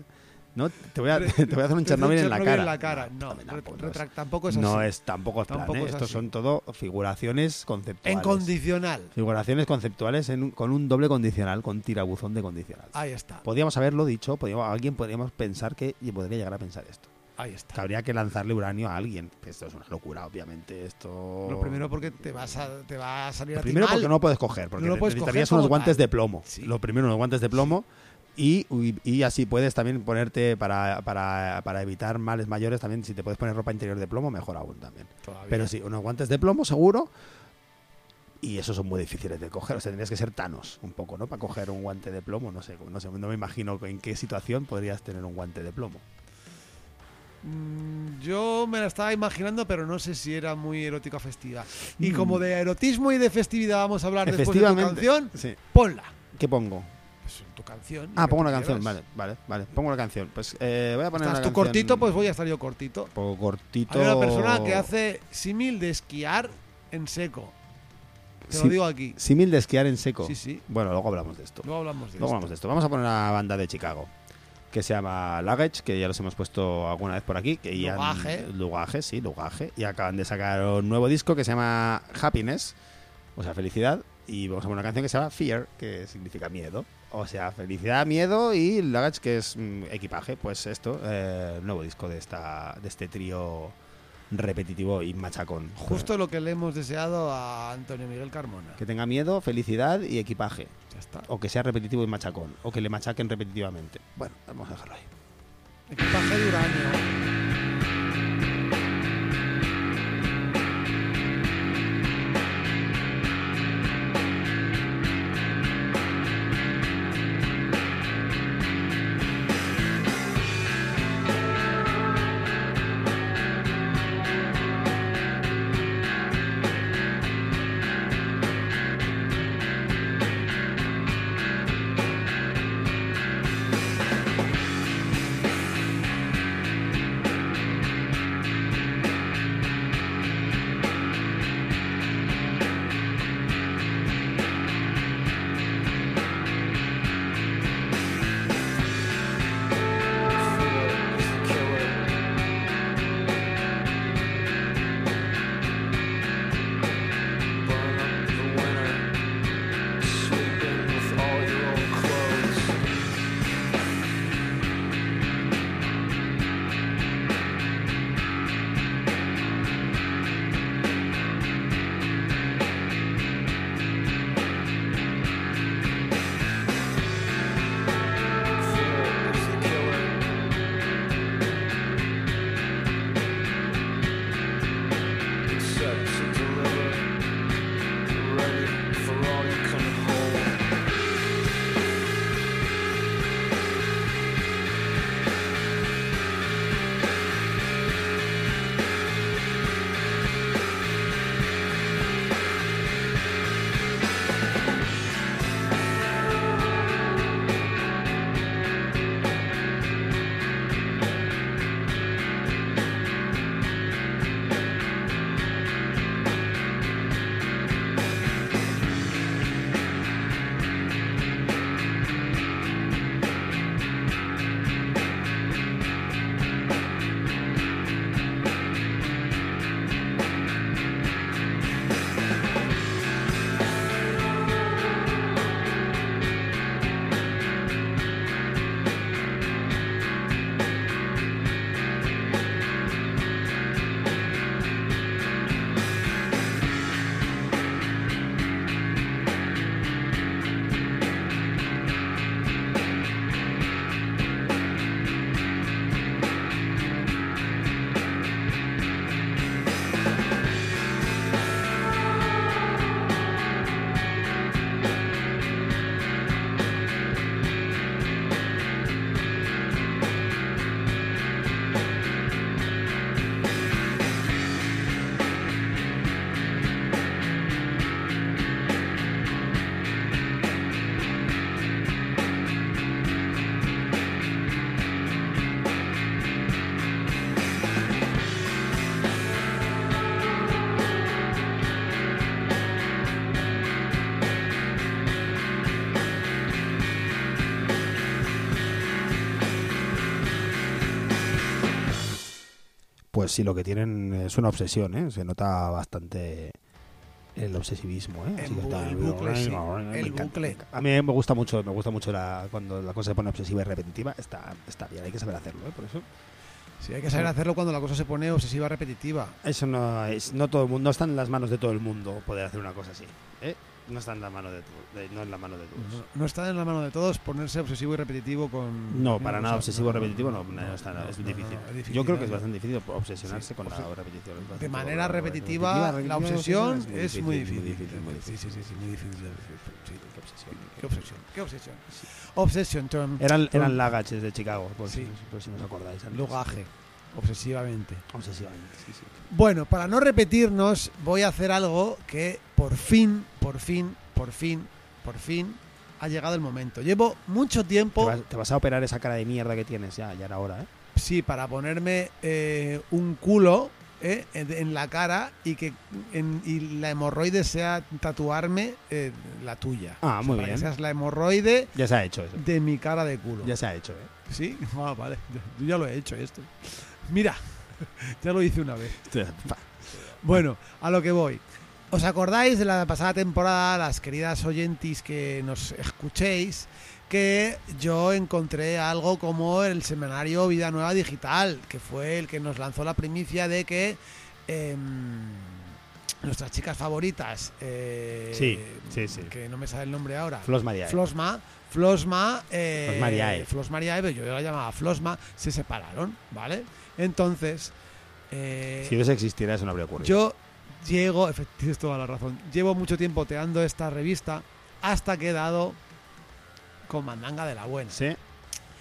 ¿no? Te voy a, te voy a hacer un Chernóbil en la cara. en la cara. No, también tampoco, no es- tampoco es así. No es tampoco es plan, Tampoco ¿eh? es Estos son todo figuraciones conceptuales. en condicional. Figuraciones conceptuales en con un doble condicional, con tirabuzón de condicional. Ahí está. Podríamos haberlo dicho, podríamos, alguien podríamos pensar que y podría llegar a pensar esto. Ahí está. Que habría que lanzarle uranio a alguien. Esto es una locura, obviamente. Esto. Lo primero porque te vas a, te va a salir Lo a ti primero mal. porque no lo puedes coger, porque No lo puedes necesitarías coger unos guantes tal. de plomo. Sí. Lo primero, unos guantes de plomo. Y, y, y así puedes también ponerte, para, para, para evitar males mayores, también si te puedes poner ropa interior de plomo, mejor aún también. Todavía. Pero sí, unos guantes de plomo seguro. Y esos son muy difíciles de coger. O sea, tendrías que ser Thanos un poco, ¿no? Para coger un guante de plomo. No sé, no sé, no me imagino en qué situación podrías tener un guante de plomo. Mm, Yo me la estaba imaginando, pero no sé si era muy erótica festiva. Y Mm. como de erotismo y de festividad vamos a hablar después de tu canción, Sí. ponla. ¿Qué pongo? Canción. Ah, pongo una canción, vale, vale, vale. Pongo una canción. Pues eh, voy a poner Estás una tú canción cortito, pues voy a estar yo cortito. Poco cortito. Hay una persona que hace símil de esquiar en seco. Te lo digo aquí. Símil de esquiar en seco. Sí, sí. Bueno, luego hablamos de esto. Luego hablamos de Luego esto. hablamos de esto. Vamos a poner una banda de Chicago que se llama Luggage, que ya los hemos puesto alguna vez por aquí. Que han- Luggage. Luggage, sí, Luggage. Y acaban de sacar un nuevo disco que se llama Happiness, o sea, felicidad. Y vamos a poner una canción que se llama Fear, que significa miedo. O sea, felicidad, miedo y Luggage, que es mm, equipaje. Pues esto, eh, nuevo disco de, esta, de este trío repetitivo y machacón. Justo lo que le hemos deseado a Antonio Miguel Carmona. Que tenga miedo, felicidad y equipaje. Ya está. O que sea repetitivo y machacón. O que le machaquen repetitivamente. Bueno, vamos a dejarlo ahí. Equipaje de uranio. Pues sí, lo que tienen es una obsesión, ¿eh? Se nota bastante el obsesivismo, ¿eh? El Así que bu- está- el bucle, sí. me El encanta, bucle. me encanta. A mí me gusta mucho, me gusta mucho la, cuando la cosa se pone obsesiva y repetitiva. Está, está bien, hay que saber hacerlo, ¿eh? Por eso. Sí, hay que saber hacerlo cuando la cosa se pone obsesiva repetitiva. Eso no es, no todo el mundo, no está en las manos de todo el mundo poder hacer una cosa así, ¿eh? No está en la mano de, de- no en la mano de todos. No, no está en la mano de todos ponerse obsesivo y repetitivo con. No, para nada obsesivo no, repetitivo no, está- no, es, difícil. Yo creo que es bastante difícil obsesionarse Sí, con la repetición. De manera la repetitiva, la obsesión es muy difícil. Sí, sí, sí, sí, muy difícil. Sí, Qué obsesión. Qué obsesión, qué obsesión. Obsession term. Eran, eran lagaches de Chicago, por, Sí. si, por si no os acordáis. Lugaje. Obsesivamente. Obsesivamente, sí, sí. Bueno, para no repetirnos, voy a hacer algo que por fin, por fin, por fin, por fin ha llegado el momento. Llevo mucho Te tiempo, vas, te vas a operar esa cara de mierda que tienes, ya, ya era hora, ¿eh? sí, para ponerme eh, un culo eh, en en la cara y que en- y la hemorroide sea tatuarme eh, la tuya. Ah, muy para bien. Que seas la hemorroide Ya se ha hecho eso. de mi cara de culo. Ya se ha hecho, ¿eh? ¿Sí? Ah, vale. Yo ya lo he hecho esto. Mira, ya lo hice una vez. Bueno, a lo que voy. ¿Os acordáis de la pasada temporada, las queridas oyentis que nos escuchéis, que yo encontré algo como el semanario Vida Nueva Digital, que fue el que nos lanzó la primicia de que em, nuestras chicas favoritas, eh, Sí, sí, sí. que no me sale el nombre ahora, Flos María. Flosma, Flosma, eh, Flos Mariae. Flos Mariae, pero yo la llamaba Flosma, se separaron, ¿vale? Entonces, eh, Si eso existiera, eso no habría ocurrido. yo llego, efectivamente, tienes toda la razón, llevo mucho tiempo teando esta revista hasta que he dado con Mandanga de la Buena. Sí.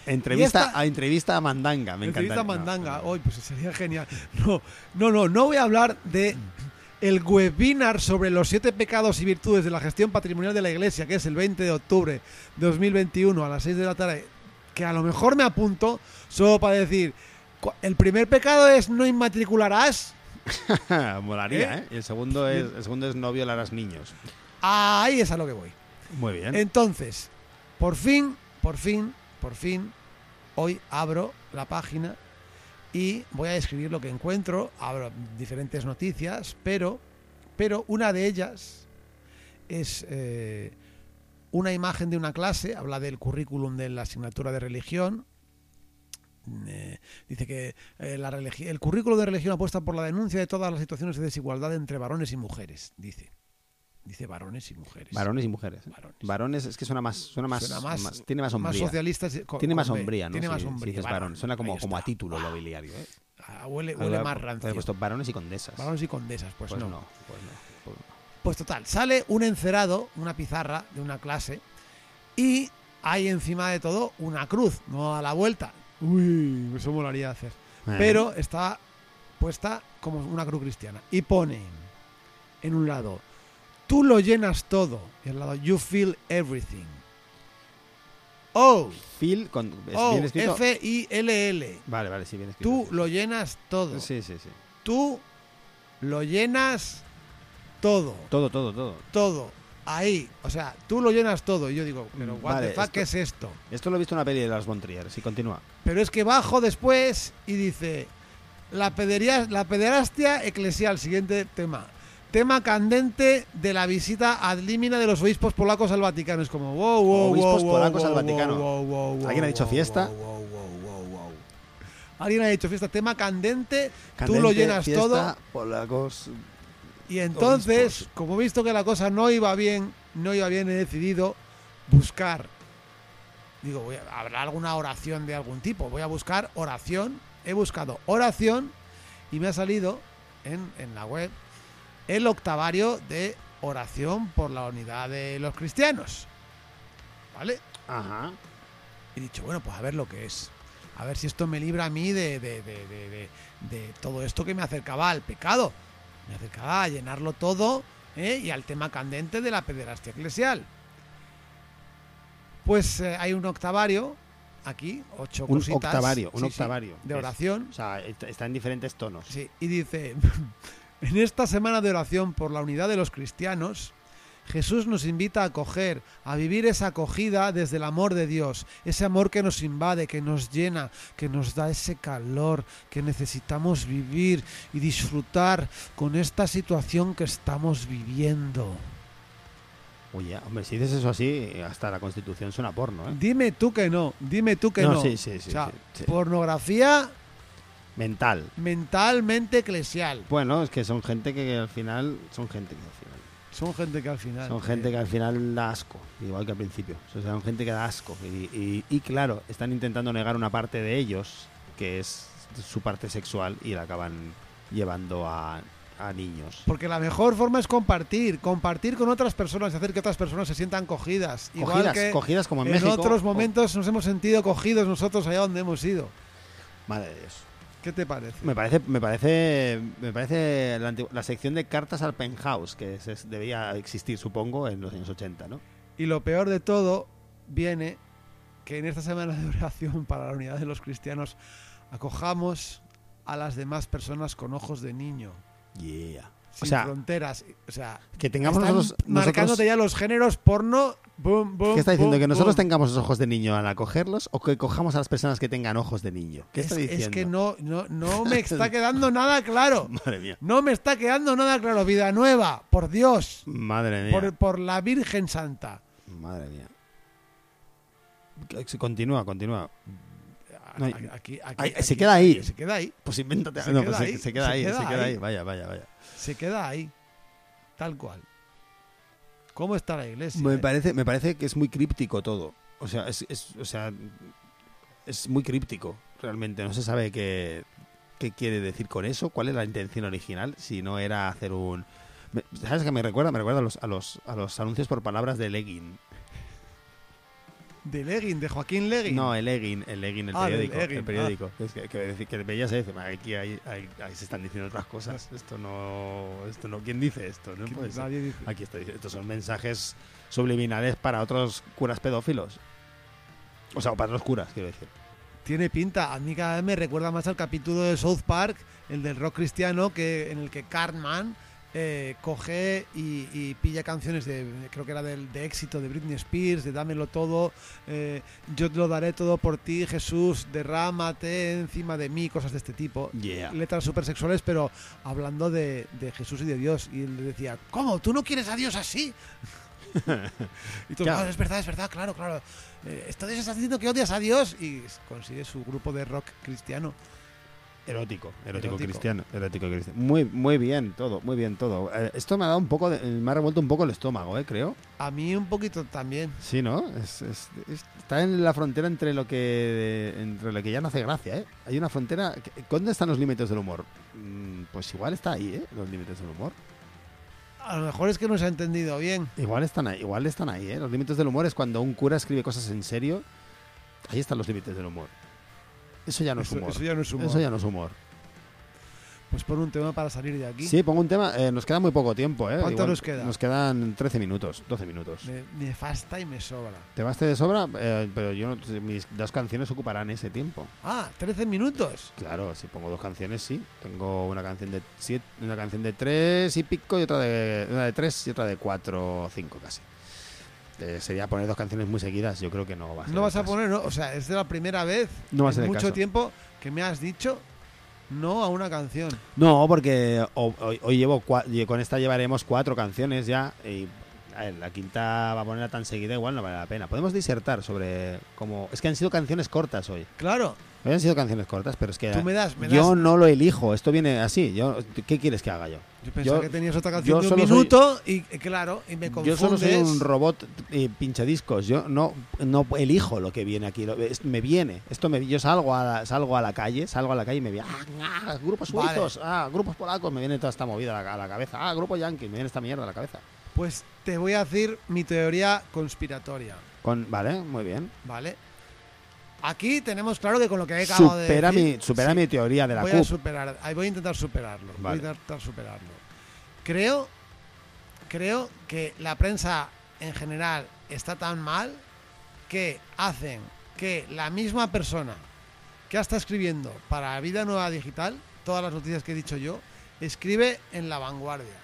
Entrevista, esta- a entrevista a Mandanga, me encanta. Entrevista a No, Mandanga, no, no. hoy pues sería genial. No, no, no, no voy a hablar de el webinar sobre los siete pecados y virtudes de la gestión patrimonial de la Iglesia, que es el 20 de octubre de 2021 a las 6 de la tarde, que a lo mejor me apunto solo para decir, el primer pecado es no inmatricularás. Molaría, ¿Eh? ¿eh? Y el segundo, es, el segundo es no violarás niños. Ahí es a lo que voy. Muy bien. Entonces, por fin, por fin, por fin, hoy abro la página y voy a describir lo que encuentro. Abro diferentes noticias, pero, pero una de ellas es eh, una imagen de una clase, habla del currículum de la asignatura de religión. Eh, dice que eh, la el currículo de religión apuesta por la denuncia de todas las situaciones de desigualdad entre varones y mujeres. Dice, dice varones y mujeres. Varones y mujeres. Varones. Varones es que suena más, suena más, Suena más- tiene más más hombría. socialistas. con- tiene más hombría, ¿no? Tiene más si varón. Suena como, como a título Ah, nobiliario, ¿eh? ah, huele, huele más Habría rancio. puesto varones y condesas. Varones y condesas, pues, Pues no. no, pues no. pues no. Pues total, sale un encerado, una pizarra de una clase, y hay encima de todo una cruz, no a la vuelta. Uy, eso molaría hacer. Eh, Pero está puesta como una cruz cristiana. Y pone en un lado, tú lo llenas todo. Y al lado, you feel everything. Oh, Phil con, es oh, bien escrito. F-I-L-L. Vale, vale, sí, bien escrito. Tú lo llenas todo. Sí, sí, sí. Tú lo llenas todo. Todo, todo, todo. Todo. Ahí. O sea, tú lo llenas todo. Y yo digo, pero Mm, what vale, the fuck, esto- ¿qué es esto? Esto lo he visto en una peli de las von Trier, sí, continúa. Pero es que bajo después y dice la, pederia- la pederastia eclesial, siguiente tema. Tema candente de la visita ad limina de los obispos polacos al Vaticano. Es como, wow, wow, Obispos wow, polacos wow, al Vaticano. wow, ¿Alguien ha dicho fiesta? wow, wow, wow, wow, wow. Alguien ha dicho fiesta, tema candente, tú lo llenas fiesta, todo. polacos. Y entonces, como he visto que la cosa no iba bien, no iba bien, he decidido buscar. Digo, voy a, habrá alguna oración de algún tipo. Voy a buscar oración. He buscado oración y me ha salido en, en la web el octavario de oración por la unidad de los cristianos. ¿Vale? Ajá. He dicho, bueno, pues a ver lo que es. A ver si esto me libra a mí de- de- de- de todo esto que me acercaba al pecado. Me acercaba a llenarlo todo ¿eh? y al tema candente de la pederastia eclesial. Pues eh, hay un octavario aquí, ocho Un cositas. octavario, un sí, sí, octavario. de Es- oración. O sea, est- está en diferentes tonos. Sí, y dice, en esta semana de oración por la unidad de los cristianos, Jesús nos invita a acoger, a vivir esa acogida desde el amor de Dios, ese amor que nos invade, que nos llena, que nos da ese calor que necesitamos vivir y disfrutar con esta situación que estamos viviendo. Oye, hombre, si dices eso así, hasta la Constitución suena porno, ¿eh? Dime tú que no, dime tú que no. No, sí, sí, sí, O sea, pornografía Mental. mentalmente eclesial. Bueno, es que son gente que al final. Son gente que al final. Son gente que al final. Son gente que al final da asco, igual que al principio. O sea, son gente que da asco. Y, y- y, claro, están intentando negar una parte de ellos, que es su parte sexual, y la acaban llevando a, a niños. Porque la mejor forma es compartir, compartir con otras personas y hacer que otras personas se sientan cogidas. Igual Cogidas, que cogidas como en, en México. otros o- momentos nos hemos sentido cogidos nosotros allá donde hemos ido. Madre de Dios. ¿Qué te parece? Me parece, me parece, me parece la, sección de cartas al penthouse que se- debía existir, supongo, en los años 80, ¿no? Y lo peor de todo viene que en esta semana de oración para la unidad de los cristianos acojamos a las demás personas con ojos de niño, Yeah. O sin sea, fronteras. O sea, que tengamos nosotros, marcándote nosotros- ya los géneros porno. Boom, boom, ¿Qué está diciendo? boom, ¿Que nosotros tengamos los ojos de niño al acogerlos o que cojamos a las personas que tengan ojos de niño? ¿Qué es, está diciendo? es que no, no, no me está quedando nada claro. Madre mía. No me está quedando nada claro. Vida nueva, por Dios, Madre mía. por, por la Virgen Santa. Madre mía. Continúa, continúa. No, Aquí, aquí- se queda ahí. Se queda ahí. Pues invéntate. Se no, queda pues se, ahí, se queda se ahí, queda se queda ahí. ahí. Vaya, vaya, vaya. Se queda ahí. Tal cual. ¿Cómo está la iglesia? Me parece, me parece que es muy críptico todo. O sea, es, es- o sea, es muy críptico, realmente. No se sabe qué, qué quiere decir con eso, cuál es la intención original, si no era hacer un... ¿Sabes qué me recuerda? Me recuerda a los, a los, a los anuncios por palabras de Legging. De Legging, de Joaquín Legging. No, el Legging, el Legging, el Ah, periódico. Legging, el periódico. Es que, que, que veías y aquí ahí se están diciendo otras cosas. Esto no... Esto no ¿Quién dice esto? No puede ser. dice. Aquí está, estos son mensajes subliminales para otros curas pedófilos. O sea, para otros curas, quiero decir. Tiene pinta. A mí cada vez me recuerda más al capítulo de South Park, el del rock cristiano, que en el que Cartman eh, coge y, y pilla canciones de, creo que era del, de éxito de Britney Spears, de Dámelo todo, eh, yo te lo daré todo por ti, Jesús, derrámate encima de mí, cosas de este tipo. Yeah. letras súper sexuales, pero hablando de, de Jesús y de Dios. Y él le decía, ¿cómo? ¿Tú no quieres a Dios así? y tú, Claro. "Ah, es verdad, es verdad, claro, claro. Eh, Entonces estás diciendo que odias a Dios y consigue su grupo de rock cristiano. Erótico, erótico, Erótico. cristiano, erótico cristiano. Muy, muy bien todo, muy bien todo. Eh, esto me ha dado un poco, de- me ha revuelto un poco el estómago, eh, creo. A mí un poquito también. Sí, ¿no? Es- es- es- está en la frontera entre lo que entre lo que ya no hace gracia, ¿eh? Hay una frontera. ¿Dónde están los límites del humor? Mm, Pues igual está ahí, ¿eh? Los límites del humor. A lo mejor es que no se ha entendido bien. Igual están ahí, igual están ahí, ¿eh? Los límites del humor es cuando un cura escribe cosas en serio. Ahí están los límites del humor. Eso ya no es humor. eso ya no es humor. Eso ya no es humor. Pues pon un tema para salir de aquí. Sí, pongo un tema. eh, nos queda muy poco tiempo, ¿eh? ¿Cuánto nos queda? Nos quedan 13 minutos, 12 minutos. Me, me fasta y me sobra. ¿Te baste de sobra? Eh, pero yo no- mis dos canciones ocuparán ese tiempo. Ah, 13 minutos. Claro, si pongo dos canciones, sí. Tengo una canción de siete, una canción de tres y pico y otra de una de tres y otra de cuatro o cinco casi. Eh, sería poner dos canciones muy seguidas. Yo creo que no va a ser No vas a poner, ¿no? O sea, es de la primera vez No va a en ser mucho caso. tiempo que me has dicho no a una canción. No, porque ho- hoy, hoy llevo cua- con esta llevaremos cuatro canciones ya y a ver, la quinta va a ponerla tan seguida igual no vale la pena. Podemos disertar sobre cómo es que han sido canciones cortas hoy. Claro, Hoy han sido canciones cortas, pero es que tú me das, me yo das- no lo elijo. Esto viene así. Yo, ¿Qué quieres que haga yo? Yo pensaba yo- que tenías otra canción de un soy- minuto y eh, claro, y me confundes. Yo solo soy un robot eh, pinchadiscos. Yo no, no elijo lo que viene aquí. Lo- es- me viene. Esto me, yo salgo a, la, salgo a la calle, salgo a la calle y me viene. Ah, ah, grupos Vale. suizos, ah, grupos polacos, me viene toda esta movida a la, a la cabeza. Ah, grupo yankee, me viene esta mierda a la cabeza. Pues te voy a decir mi teoría conspiratoria, Con, vale, muy bien. ¿vale? Aquí tenemos claro que con lo que he acabado Supera, de decir, mi, supera sí, mi teoría de la voy a superar, voy a intentar superarlo, Vale. voy a intentar superarlo. Creo, creo que la prensa en general está tan mal que hacen que la misma persona que está escribiendo para Vida Nueva Digital, todas las noticias que he dicho yo, escribe en La Vanguardia.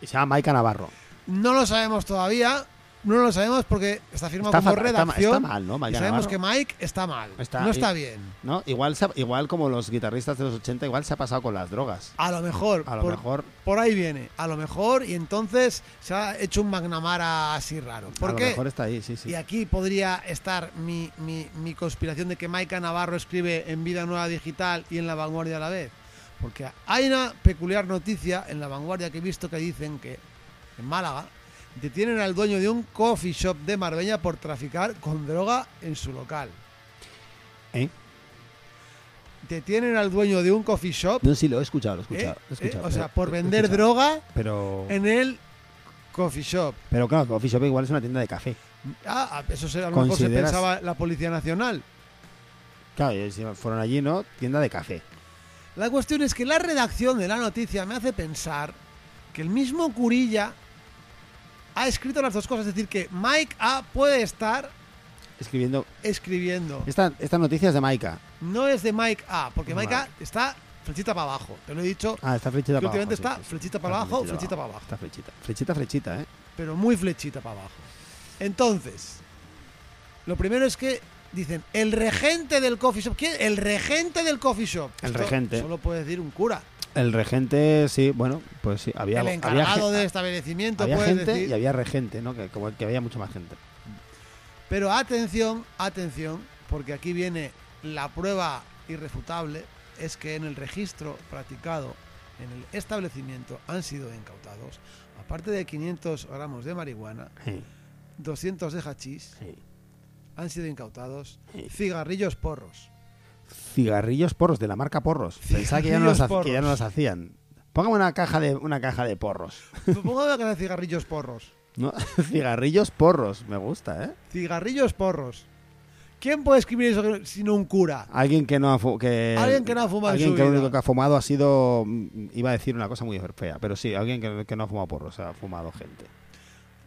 Y se llama Maika Navarro. No lo sabemos todavía. No lo sabemos porque está firmado Está como fatal, redacción. está mal, ¿no? y Mike sabemos Navarro. que Mike está mal. No está bien. ¿No? Igual, ha- igual como los guitarristas de los 80, igual se ha pasado con las drogas. A lo mejor. A lo por, mejor, por ahí viene. A lo mejor. Y entonces se ha hecho un McNamara así raro. a ¿Por lo mejor está ahí, sí, sí. Y aquí podría estar mi, mi- mi conspiración de que Maika Navarro escribe en Vida Nueva Digital y en La Vanguardia a la vez. Porque hay una peculiar noticia en La Vanguardia que he visto que dicen que en Málaga detienen al dueño de un coffee shop de Marbella por traficar con droga en su local. ¿Eh? Detienen al dueño de un coffee shop, No, sí, lo he escuchado, lo he ¿eh? escuchado. lo he ¿eh? escuchado, o sea, por vender droga Pero, en el coffee shop. pero claro, Coffee Shop igual es una tienda de café. Ah, ah, eso se, a lo mejor se ¿Consideras- pensaba la Policía Nacional. Claro, fueron allí, ¿no? Tienda de café. La cuestión es que la redacción de la noticia me hace pensar que el mismo Curilla ha escrito las dos cosas. Es decir, que Mike A puede estar Escribiendo. escribiendo. Esta, esta noticia es de Maika. No es de Mike A, porque Mike A está flechita para abajo. Te lo he dicho, Ah, está flechita para abajo. está sí, flechita para Está abajo, flechita para abajo. Está flechita. Flechita, flechita, ¿eh? Pero muy flechita para abajo. Entonces, lo primero es que dicen, el regente del coffee shop. ¿Quién? El regente del coffee shop. El Esto regente. Solo puede decir un cura. El regente, sí, bueno, pues sí. Había, el había encargado gen- del establecimiento había puede gente decir. y había regente, ¿no? Que, como que había mucha más gente. Pero atención, atención, porque aquí viene la prueba irrefutable, es que en el registro practicado en el establecimiento han sido incautados, aparte de 500 gramos de marihuana, Sí, 200 de hachís, sí. han sido incautados Sí. cigarrillos porros. Cigarrillos porros, de la marca porros. Pensaba que ya, no los, que ya no los hacían. Póngame una caja de, una caja de porros. Póngame que de cigarrillos porros. ¿No? Cigarrillos porros, me gusta, ¿eh? Cigarrillos porros. ¿Quién puede escribir eso sino un cura? Alguien que no ha que Alguien que no ha fumado en alguien su que lo único que ha fumado ha sido mm, iba a decir una cosa muy fea, pero sí, alguien que, que no ha fumado porros, ha fumado gente.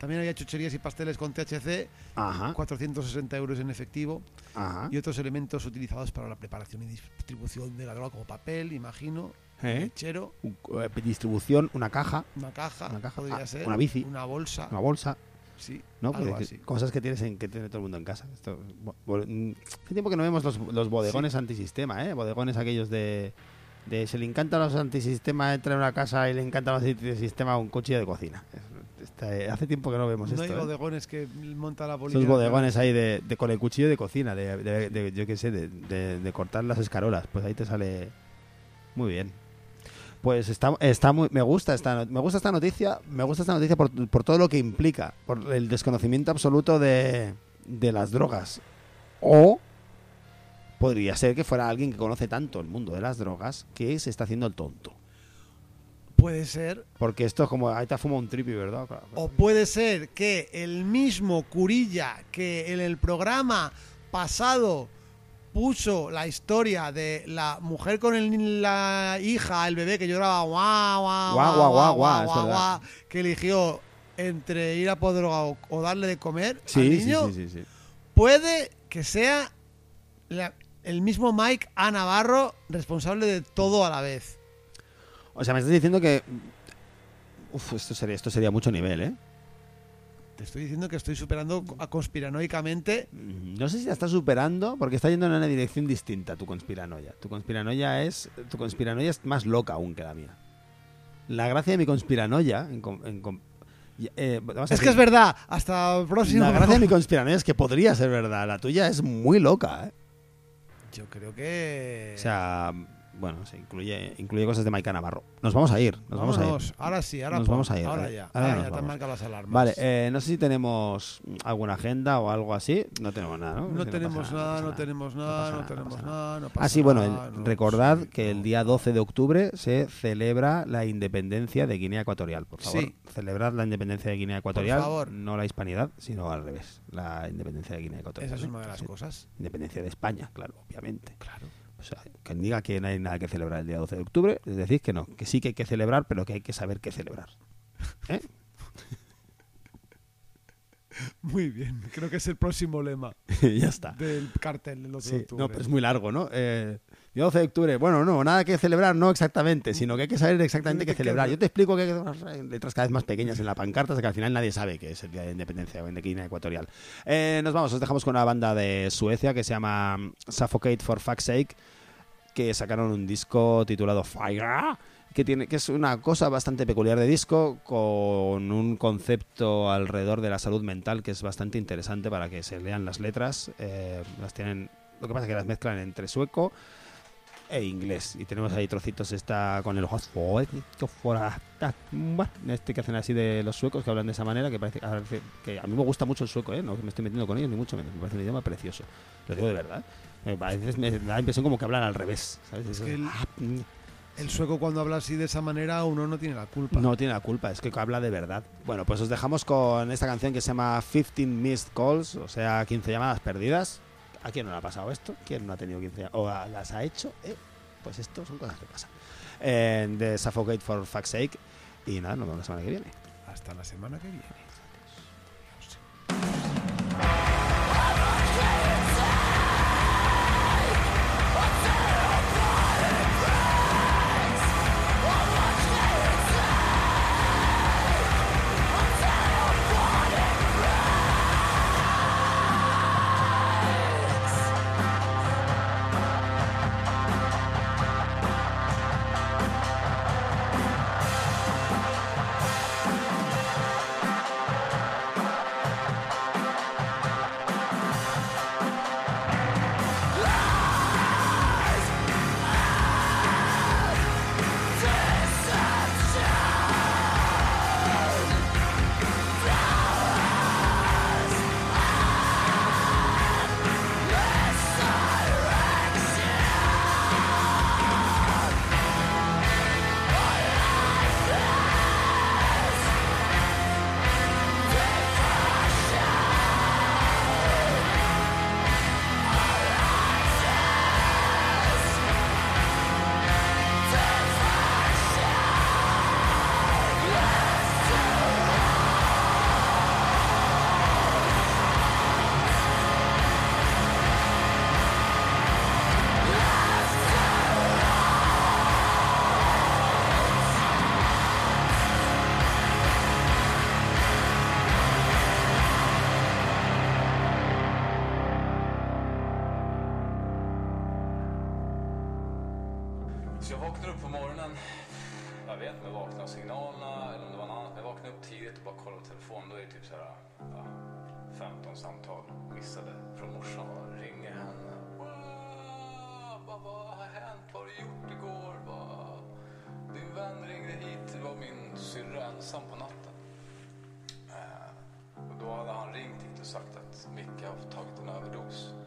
También había chucherías y pasteles con THC, Ajá. 460 euros en efectivo. Ajá. y otros elementos utilizados para la preparación y distribución de la droga, como papel, imagino, ¿Eh? mechero, Un- eh, Distribución, una caja, una caja, Una caja, podría ah, ser, una bici. una bolsa, una bolsa, sí, ¿no? algo Porque- así. Cosas que tienes en, que tiene todo el mundo en casa. Esto, mm, hace tiempo que no vemos los, los bodegones antisistema, ¿eh? Bodegones aquellos de, de se le encantan los antisistema, entra en una casa y le encantan los antisistema un cuchillo de cocina. Es- está- eh, hace tiempo que no vemos No esto. hay ¿eh? bodegones que monta la policía. Esos bodegones ahí de, de- con el cuchillo de cocina, de, de- de- yo qué sé, de, cortar las escarolas. Pues ahí te sale muy bien. Pues está, está muy, me gusta esta, no- me gusta esta noticia, me gusta esta noticia por, por todo lo que implica, por el desconocimiento absoluto de, de las drogas. O podría ser que fuera alguien que conoce tanto el mundo de las drogas que se está haciendo el tonto. Puede ser, Porque esto es como, ahí te fuma un tripi, ¿verdad? Claro. o puede ser que el mismo Curilla que en el programa pasado puso la historia de la mujer con el- la hija, el bebé que lloraba guau, guau, Guau, guau, guau, guau, verdad. guau, que eligió entre ir a por droga o, o darle de comer al Sí, sí, niño, sí, sí, sí. puede que sea la- el mismo Mike A. Navarro responsable de todo a la vez. O sea, me estás diciendo que... Uf, esto sería, esto sería mucho nivel, ¿eh? Te estoy diciendo que estoy superando a conspiranoicamente. Mm, No sé si la estás superando porque está yendo en una dirección distinta tu conspiranoia. Tu conspiranoia es tu conspiranoia es más loca aún que la mía. La gracia de mi conspiranoia en en eh, Es decir, que es verdad. Hasta el próximo. La gracia de mi conspiranoia es que podría ser verdad. La tuya es muy loca, ¿eh? Yo creo que. O sea, bueno, se incluye incluye cosas de Maika Navarro. Nos vamos a ir, nos vamos a ir. Ahora sí, ahora Nos vamos a ir, Ahora ¿eh? ya. Ahora ya te marcado las alarmas. Vale, eh, no sé si tenemos alguna agenda o algo así. No tenemos nada, ¿no? no tenemos nada, no tenemos nada, no tenemos nada. no Ah, sí, bueno, el- nada, no, recordad que el día 12 de octubre se celebra la independencia de Guinea Ecuatorial. Por favor, Sí. celebrad la independencia de Guinea Ecuatorial. favor. No la hispanidad, sino al revés. La independencia de Guinea Ecuatorial. Esa es una de las Sí. cosas. Independencia de España, claro, obviamente. Claro. O sea, quien diga que no hay nada que celebrar el día 12 de octubre, es decir, que no, que sí que hay que celebrar, pero que hay que saber qué celebrar. ¿Eh? Muy bien. Creo que es el próximo lema ya está. del cartel del 12 de octubre. no, pero es muy largo, ¿no? Eh, 12 de octubre. Bueno, no, nada que celebrar, no exactamente, sino que hay que saber exactamente qué ¿Qué- celebrar. Yo te explico que hay que letras cada vez más pequeñas en la pancarta, hasta que al final nadie sabe que es el Día de Independencia de Guinea Ecuatorial. Eh, nos vamos, os dejamos con una banda de Suecia que se llama Suffocate for Fuck's Sake, que sacaron un disco titulado Fire, que, tiene, que es una cosa bastante peculiar de disco, con un concepto alrededor de la salud mental que es bastante interesante para que se lean las letras. Eh, las tienen, lo que pasa es que las mezclan entre sueco e inglés. Y tenemos ahí trocitos esta con el este que hacen así de los suecos que hablan de esa manera que parece que a mí me gusta mucho el sueco, ¿eh? no me estoy metiendo con ellos ni mucho menos, me parece un idioma precioso. Lo digo de verdad. A veces me da la impresión como que hablan al revés. ¿sabes? Eso- que el- ah, mm, El sueco cuando habla así de esa manera uno no tiene la culpa. no tiene la culpa, es que habla de verdad. Bueno, pues os dejamos con esta canción que se llama 15 Missed Calls, o sea, 15 llamadas perdidas. ¿A quién no le ha pasado esto? ¿Quién no ha tenido 15 llamadas? ¿O las ha hecho? Eh, Pues esto son cosas que pasan. Eh, de Suffocate for Fuck's Sake. Y nada, nos vemos la semana que viene. Hasta la semana que viene. Vaknar jag vaknade upp på morgonen. Jag vet inte om jag vaknade av signalerna eller om det var något annat. Jag vaknade upp tidigt och bara kollade på telefonen. Då är det typ så här, ja, 15 samtal missade från morsan. Och ringer henne. Vad, vad har hänt? Vad har du gjort igår? Vad, din vän ringde hit. Det var min syrra ensam på natten. Eh, och då hade han ringt hit och sagt att Micke har tagit en överdos.